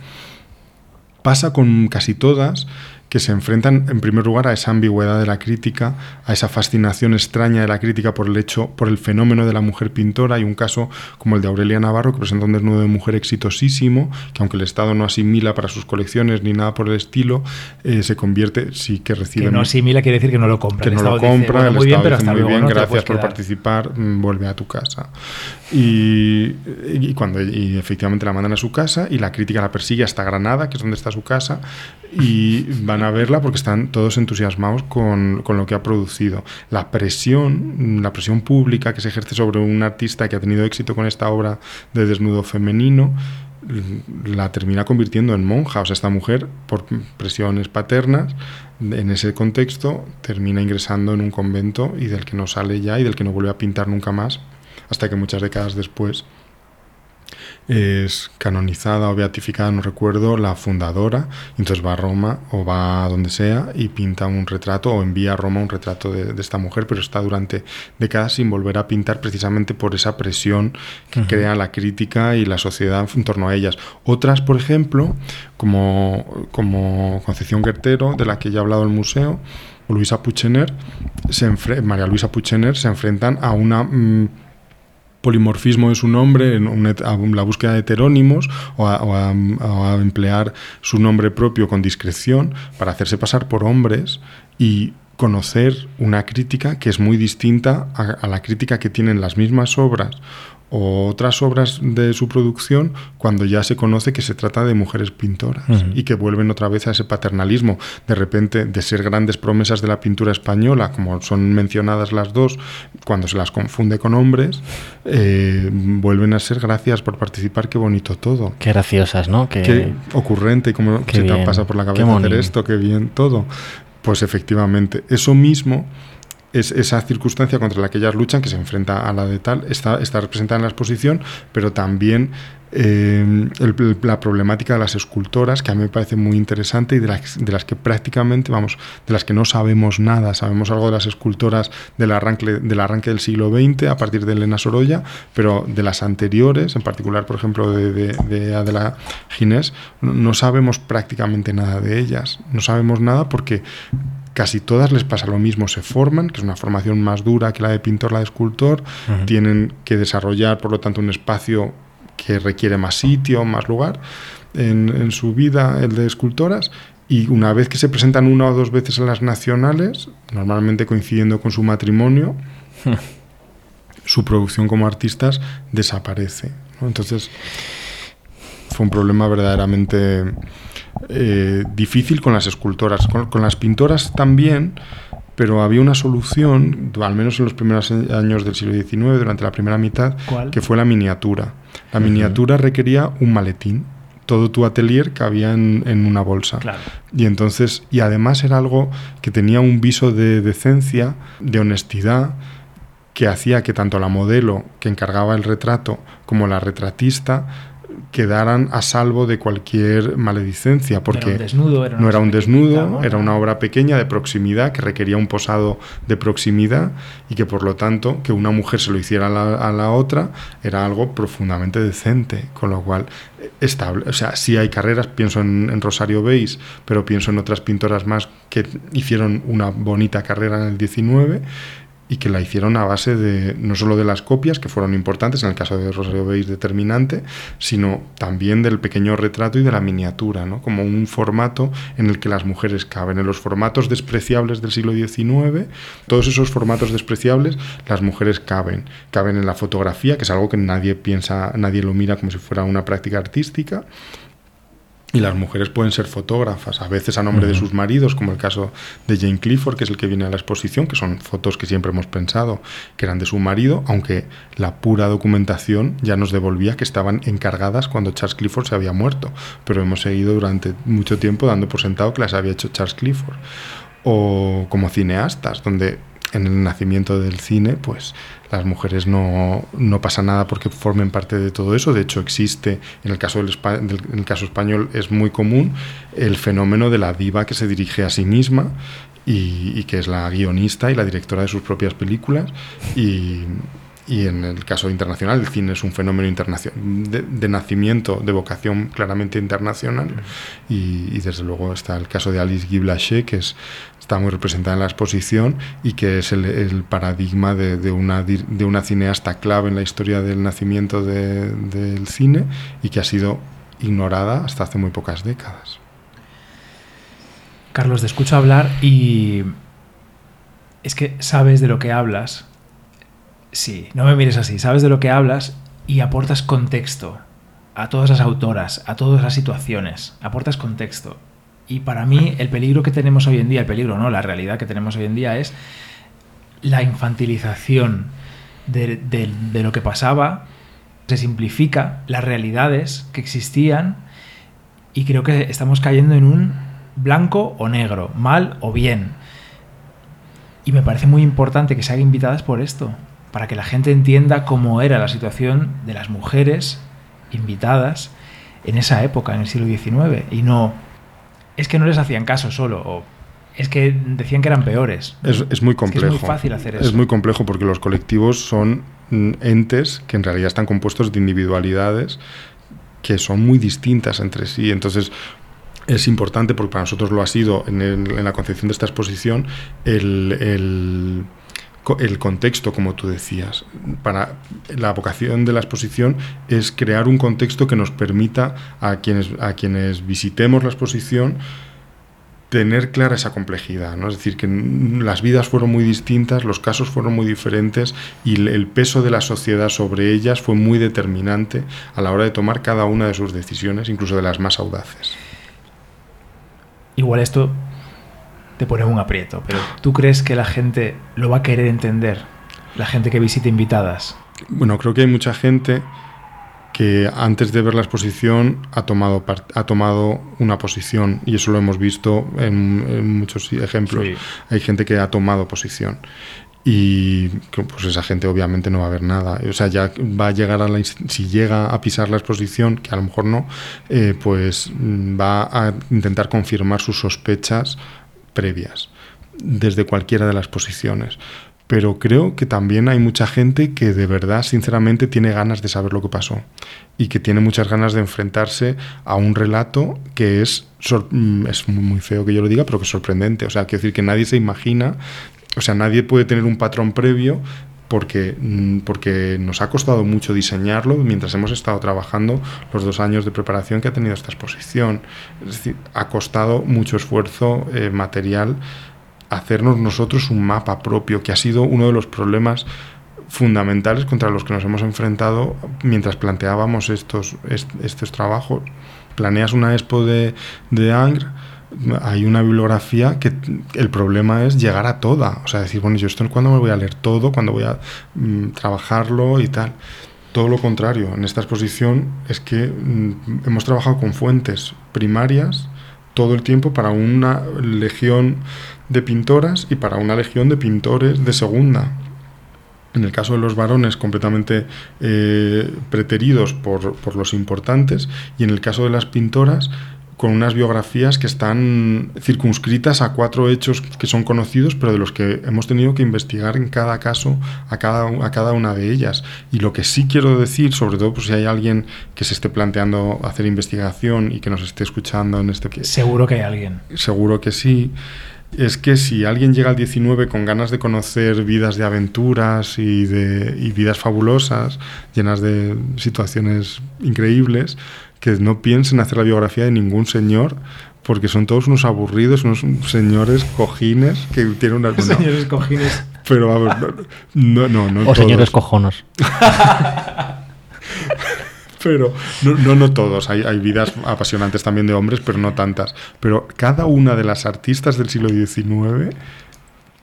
Pasa con casi todas que se enfrentan en primer lugar a esa ambigüedad de la crítica, a esa fascinación extraña de la crítica por el hecho, por el fenómeno de la mujer pintora. Hay un caso como el de Aurelia Navarro, que presenta un desnudo de mujer exitosísimo, que aunque el Estado no asimila para sus colecciones ni nada por el estilo, eh, se convierte, sí que recibe Que no asimila quiere decir que no lo compra. que El no lo Estado dice, compra, bueno, el muy bien, pero dice hasta muy luego, bien, no gracias por quedar. participar, mm, vuelve a tu casa. Y, y cuando y efectivamente la mandan a su casa y la crítica la persigue hasta Granada, que es donde está su casa, y van a verla porque están todos entusiasmados con, con lo que ha producido. La presión, la presión pública que se ejerce sobre un artista que ha tenido éxito con esta obra de desnudo femenino, la termina convirtiendo en monja. O sea, esta mujer, por presiones paternas, en ese contexto, termina ingresando en un convento y del que no sale ya y del que no vuelve a pintar nunca más, hasta que muchas décadas después es canonizada o beatificada, no recuerdo, la fundadora, entonces va a Roma o va a donde sea y pinta un retrato o envía a Roma un retrato de, de esta mujer, pero está durante décadas sin volver a pintar precisamente por esa presión que crea la crítica y la sociedad en torno a ellas. Otras, por ejemplo, como, como Concepción Guertero, de la que ya ha hablado el museo, o Luisa Puchener, se María Luisa Puchener, se enfrentan a una... mm, polimorfismo de su nombre, en la búsqueda de heterónimos o a, emplear su nombre propio con discreción para hacerse pasar por hombres y conocer una crítica que es muy distinta a la crítica que tienen las mismas obras o otras obras de su producción cuando ya se conoce que se trata de mujeres pintoras Ujú. y que vuelven otra vez a ese paternalismo de repente de ser grandes promesas de la pintura española como son mencionadas las dos cuando se las confunde con hombres eh, vuelven a ser gracias por participar qué bonito todo Qué graciosas, ¿no? Que, qué ocurrente y cómo Qué se te bien, pasa por la qué cabeza hacer esto, qué bien todo. Pues efectivamente, eso mismo es esa circunstancia contra la que ellas luchan, que se enfrenta a la de tal, está, está representada en la exposición, pero también eh, la problemática de las escultoras, que a mí me parece muy interesante y de las, de las que prácticamente, vamos, de las que no sabemos nada. Sabemos algo de las escultoras del arranque, del arranque del siglo XX, a partir de Elena Sorolla, pero de las anteriores, en particular, por ejemplo, de Adela Ginés, no, no sabemos prácticamente nada de ellas. No sabemos nada porque casi todas les pasa lo mismo, se forman, que es una formación más dura que la de pintor, la de escultor, Ujú. tienen que desarrollar, por lo tanto, un espacio que requiere más sitio, más lugar en, en su vida, el de escultoras, y una vez que se presentan una o dos veces en las nacionales, normalmente coincidiendo con su matrimonio, (laughs) su producción como artistas desaparece. ¿no? Entonces, fue un problema verdaderamente eh, difícil con las escultoras. Con, con las pintoras también, pero había una solución, al menos en los primeros años del siglo XIX, durante la primera mitad, ¿Cuál? que fue la miniatura. La miniatura requería un maletín. Todo tu atelier cabía en, en una bolsa. Claro. Y entonces, y además era algo que tenía un viso de decencia, de honestidad, que hacía que tanto la modelo que encargaba el retrato como la retratista quedaran a salvo de cualquier maledicencia, porque era un desnudo, era una no era un desnudo, era una obra pequeña de proximidad que requería un posado de proximidad y que por lo tanto que una mujer se lo hiciera a la, a la otra era algo profundamente decente, con lo cual eh, estable, o sea, sí hay carreras, pienso en, en Rosario Beis, pero pienso en otras pintoras más que hicieron una bonita carrera en el 19 y que la hicieron a base de no solo de las copias, que fueron importantes, en el caso de Rosario Beis determinante, sino también del pequeño retrato y de la miniatura, ¿no? como un formato en el que las mujeres caben. En los formatos despreciables del siglo XIX, todos esos formatos despreciables, las mujeres caben. Caben en la fotografía, que es algo que nadie piensa, nadie lo mira como si fuera una práctica artística. Y las mujeres pueden ser fotógrafas, a veces a nombre de sus maridos, como el caso de Jane Clifford, que es el que viene a la exposición, que son fotos que siempre hemos pensado que eran de su marido, aunque la pura documentación ya nos devolvía que estaban encargadas cuando Charles Clifford se había muerto. Pero hemos seguido durante mucho tiempo dando por sentado que las había hecho Charles Clifford. O como cineastas, donde en el nacimiento del cine, pues las mujeres no, no pasa nada porque formen parte de todo eso. De hecho, existe, en el, caso del, caso español es muy común el fenómeno de la diva que se dirige a sí misma y, y que es la guionista y la directora de sus propias películas. Y, y en el caso internacional, el cine es un fenómeno internacional de, de nacimiento, de vocación claramente internacional. Y, y desde luego está el caso de Alice Guy Blaché, que es, está muy representada en la exposición y que es el, el paradigma de, de una, de una cineasta clave en la historia del nacimiento de- del cine y que ha sido ignorada hasta hace muy pocas décadas. Carlos, te escucho hablar y es que sabes de lo que hablas. Sí, no me mires así, sabes de lo que hablas y aportas contexto a todas las autoras, a todas las situaciones, aportas contexto. Y para mí el peligro que tenemos hoy en día, el peligro no, la realidad que tenemos hoy en día es la infantilización de, lo que pasaba, se simplifica las realidades que existían y creo que estamos cayendo en un blanco o negro, mal o bien. Y me parece muy importante que se hagan invitadas por esto, para que la gente entienda cómo era la situación de las mujeres invitadas en esa época, en el siglo XIX, y no es que no les hacían caso solo, o es que decían que eran peores. Es, es muy Es que es complejo. muy fácil hacer Es eso. muy complejo porque los colectivos son entes que en realidad están compuestos de individualidades que son muy distintas entre sí. Entonces, es importante, porque para nosotros lo ha sido en, el- en la concepción de esta exposición, el, el contexto, como tú decías. Para la vocación de la exposición es crear un contexto que nos permita a quienes, a quienes visitemos la exposición tener clara esa complejidad, ¿no? Es decir, que las vidas fueron muy distintas, los casos fueron muy diferentes y el peso de la sociedad sobre ellas fue muy determinante a la hora de tomar cada una de sus decisiones, incluso de las más audaces. Igual esto te pone un aprieto, pero ¿tú crees que la gente lo va a querer entender? La gente que visite invitadas. Bueno, creo que hay mucha gente que antes de ver la exposición ha tomado, ha tomado una posición y eso lo hemos visto en, muchos ejemplos. Hay gente que ha tomado posición y pues esa gente obviamente no va a ver nada. O sea, ya va a llegar a la si llega a pisar la exposición, que a lo mejor no, eh, pues mm, va a intentar confirmar sus sospechas previas desde cualquiera de las posiciones pero creo que también hay mucha gente que de verdad, sinceramente, tiene ganas de saber lo que pasó y que tiene muchas ganas de enfrentarse a un relato que es, mm, es muy feo que yo lo diga, pero que es sorprendente. O sea, quiero decir que nadie se imagina, o sea, nadie puede tener un patrón previo porque, mm, porque nos ha costado mucho diseñarlo mientras hemos estado trabajando los dos años de preparación que ha tenido esta exposición. Es decir, ha costado mucho esfuerzo eh, material hacernos nosotros un mapa propio, que ha sido uno de los problemas fundamentales contra los que nos hemos enfrentado mientras planteábamos estos, estos trabajos. Planeas una expo de, de Angre, hay una bibliografía que el problema es llegar a toda. O sea, decir, bueno, yo esto cuándo me voy a leer todo, cuándo voy a mm, trabajarlo y tal. Todo lo contrario, en esta exposición es que mm, hemos trabajado con fuentes primarias todo el tiempo para una legión de pintoras y para una legión de pintores de segunda. En el caso de los varones, completamente eh, preteridos por, por los importantes, y en el caso de las pintoras, con unas biografías que están circunscritas a cuatro hechos que son conocidos, pero de los que hemos tenido que investigar en cada caso a cada, a cada una de ellas. Y lo que sí quiero decir, sobre todo pues, si hay alguien que se esté planteando hacer investigación y que nos esté escuchando en este... Seguro que hay alguien. Seguro que sí es que si alguien llega al 19 con ganas de conocer vidas de aventuras y, de, y vidas fabulosas, llenas de situaciones increíbles, que no piensen hacer la biografía de ningún señor, porque son todos unos aburridos, unos señores cojines que tienen una... (laughs) señores cojines. Pero a ver, no, no, no. o señores cojonos. (laughs) pero no, no, todos. Hay, hay, vidas apasionantes también de hombres, pero no tantas. Pero cada una de las artistas del siglo XIX,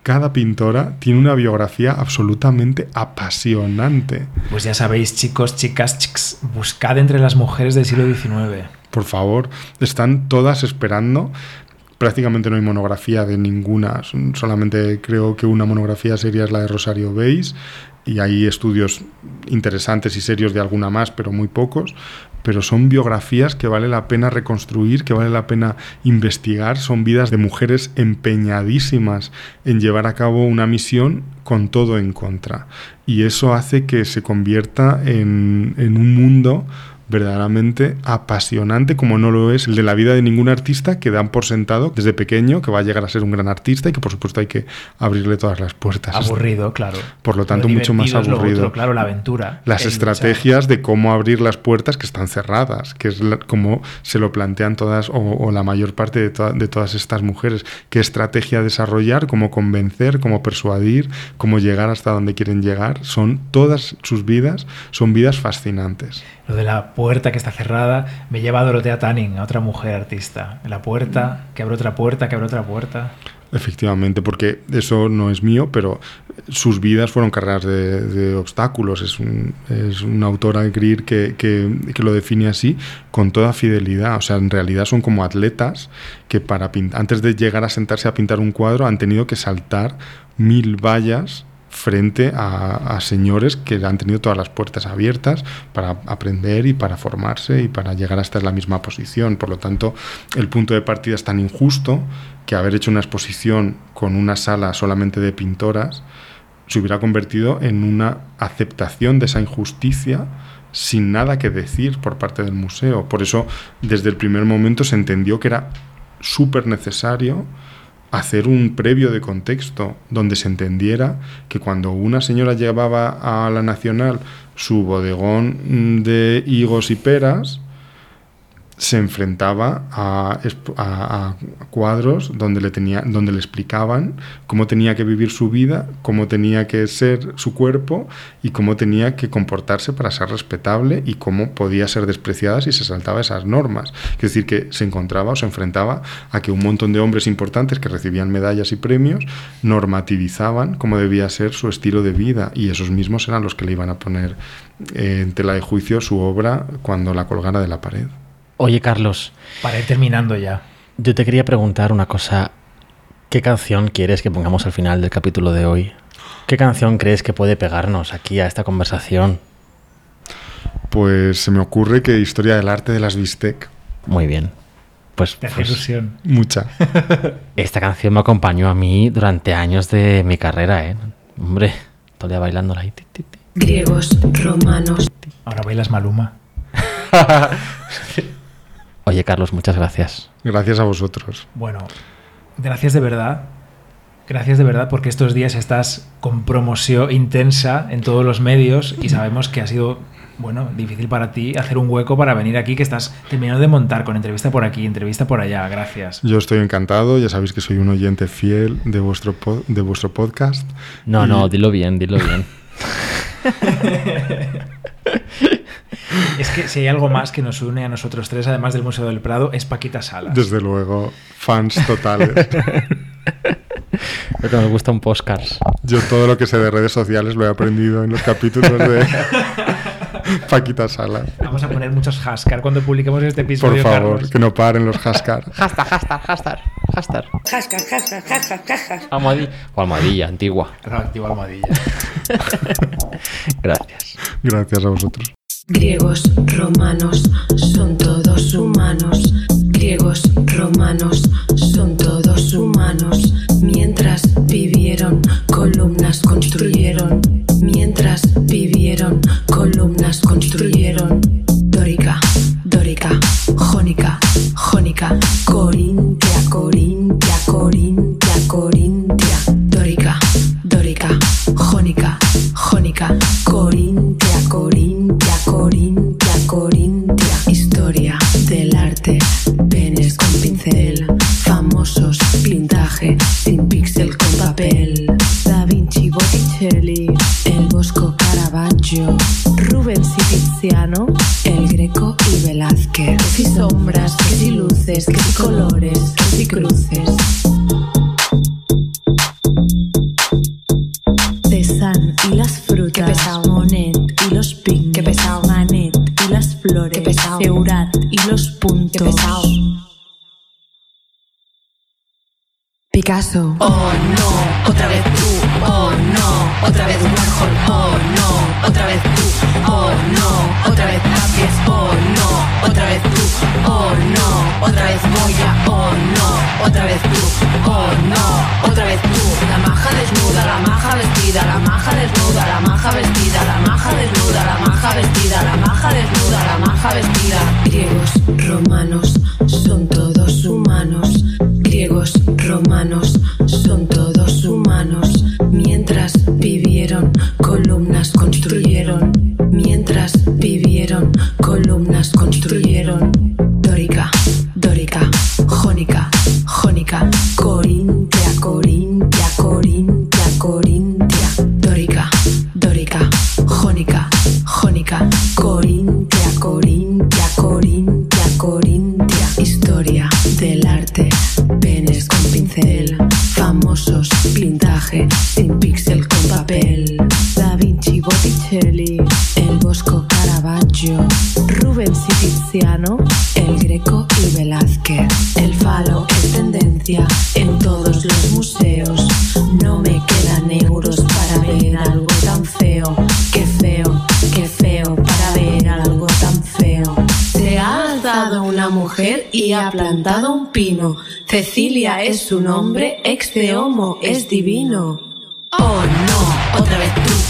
cada pintora tiene una biografía absolutamente apasionante. Pues ya sabéis, chicos, chicas, chicas, buscad entre las mujeres del siglo XIX. Por favor, están todas esperando prácticamente no hay monografía de ninguna, solamente creo que una monografía sería es la de Rosario Beis y hay estudios interesantes y serios de alguna más, pero muy pocos, pero son biografías que vale la pena reconstruir, que vale la pena investigar, son vidas de mujeres empeñadísimas en llevar a cabo una misión con todo en contra. Y eso hace que se convierta en, en un mundo verdaderamente apasionante como no lo es el de la vida de ningún artista que dan por sentado desde pequeño que va a llegar a ser un gran artista y que por supuesto hay que abrirle todas las puertas. Aburrido, claro. Por lo tanto, mucho más aburrido. claro, la aventura. Las estrategias de cómo abrir las puertas que están cerradas, que es como se lo plantean todas o, la mayor parte de, de todas estas mujeres. ¿Qué estrategia desarrollar? ¿Cómo convencer? ¿Cómo persuadir? ¿Cómo llegar hasta donde quieren llegar? Son todas sus vidas, son vidas fascinantes. Lo de la puerta que está cerrada me lleva a Dorotea Tanning, a otra mujer artista. La puerta, que abre otra puerta, que abre otra puerta. Efectivamente, porque eso no es mío, pero sus vidas fueron cargadas de, obstáculos. Es, un, es una autora Greer que, que, que, lo define así con toda fidelidad. O sea, en realidad son como atletas que para antes de llegar a sentarse a pintar un cuadro han tenido que saltar mil vallas frente a, señores que han tenido todas las puertas abiertas para aprender y para formarse y para llegar hasta la misma posición. Por lo tanto, el punto de partida es tan injusto que haber hecho una exposición con una sala solamente de pintoras se hubiera convertido en una aceptación de esa injusticia sin nada que decir por parte del museo. Por eso, desde el primer momento se entendió que era súper necesario hacer un previo de contexto donde se entendiera que cuando una señora llevaba a la Nacional su bodegón de higos y peras, se enfrentaba a, cuadros donde le, tenía, donde le explicaban cómo tenía que vivir su vida, cómo tenía que ser su cuerpo y cómo tenía que comportarse para ser respetable y cómo podía ser despreciada si se saltaba esas normas. Es decir, que se encontraba o se enfrentaba a que un montón de hombres importantes que recibían medallas y premios normativizaban cómo debía ser su estilo de vida y esos mismos eran los que le iban a poner eh, en tela de juicio su obra cuando la colgara de la pared. Oye, Carlos, Para ir terminando ya. yo te quería preguntar una cosa. ¿Qué canción quieres que pongamos al final del capítulo de hoy? ¿Qué canción crees que puede pegarnos aquí a esta conversación? Pues se me ocurre que Historia del Arte de las Bistec, Muy bien. Pues, Te hace pues, ilusión. mucha. (laughs) esta canción me acompañó a mí durante años de mi carrera, ¿eh? Hombre, todo el día bailándola ahí. ti, ti, ti. griegos, romanos, Ahora bailas Maluma. (laughs) Oye, Carlos, muchas gracias. Gracias a vosotros. Bueno, gracias de verdad. Gracias de verdad porque estos días estás con promoción intensa en todos los medios y sabemos que ha sido, bueno, difícil para ti hacer un hueco para venir aquí, que estás terminando de montar con entrevista por aquí, entrevista por allá. Gracias. Yo estoy encantado, ya sabéis que soy un oyente fiel de vuestro, de vuestro podcast. No, Y- no, dilo bien, dilo bien. (laughs) Es que si hay algo más que nos une a nosotros tres, además del Museo del Prado, es Paquita Salas. Desde luego, fans totales. Lo que nos gusta un podcast. Yo todo lo que sé de redes sociales lo he aprendido en los capítulos de (laughs) Paquita Salas. Vamos a poner muchos hascar cuando publiquemos este Por episodio, favor, Carlos. que no paren los hashtag. Hashtag, hashtag, hashtag, hashtag. jasca, jasca, jasca, jasca. Almohadilla. O almohadilla, antigua. Reactivo almohadilla. (laughs) Gracias. Gracias a vosotros. Griegos, romanos, son todos humanos. Griegos, romanos, son todos humanos. Mientras vivieron, columnas construyeron. Mientras vivieron, columnas construyeron. Dórica, dórica, jónica, jónica. Corintia, corintia, corintia, corintia. Es su nombre, ex de homo es divino. Oh no, otra vez tú.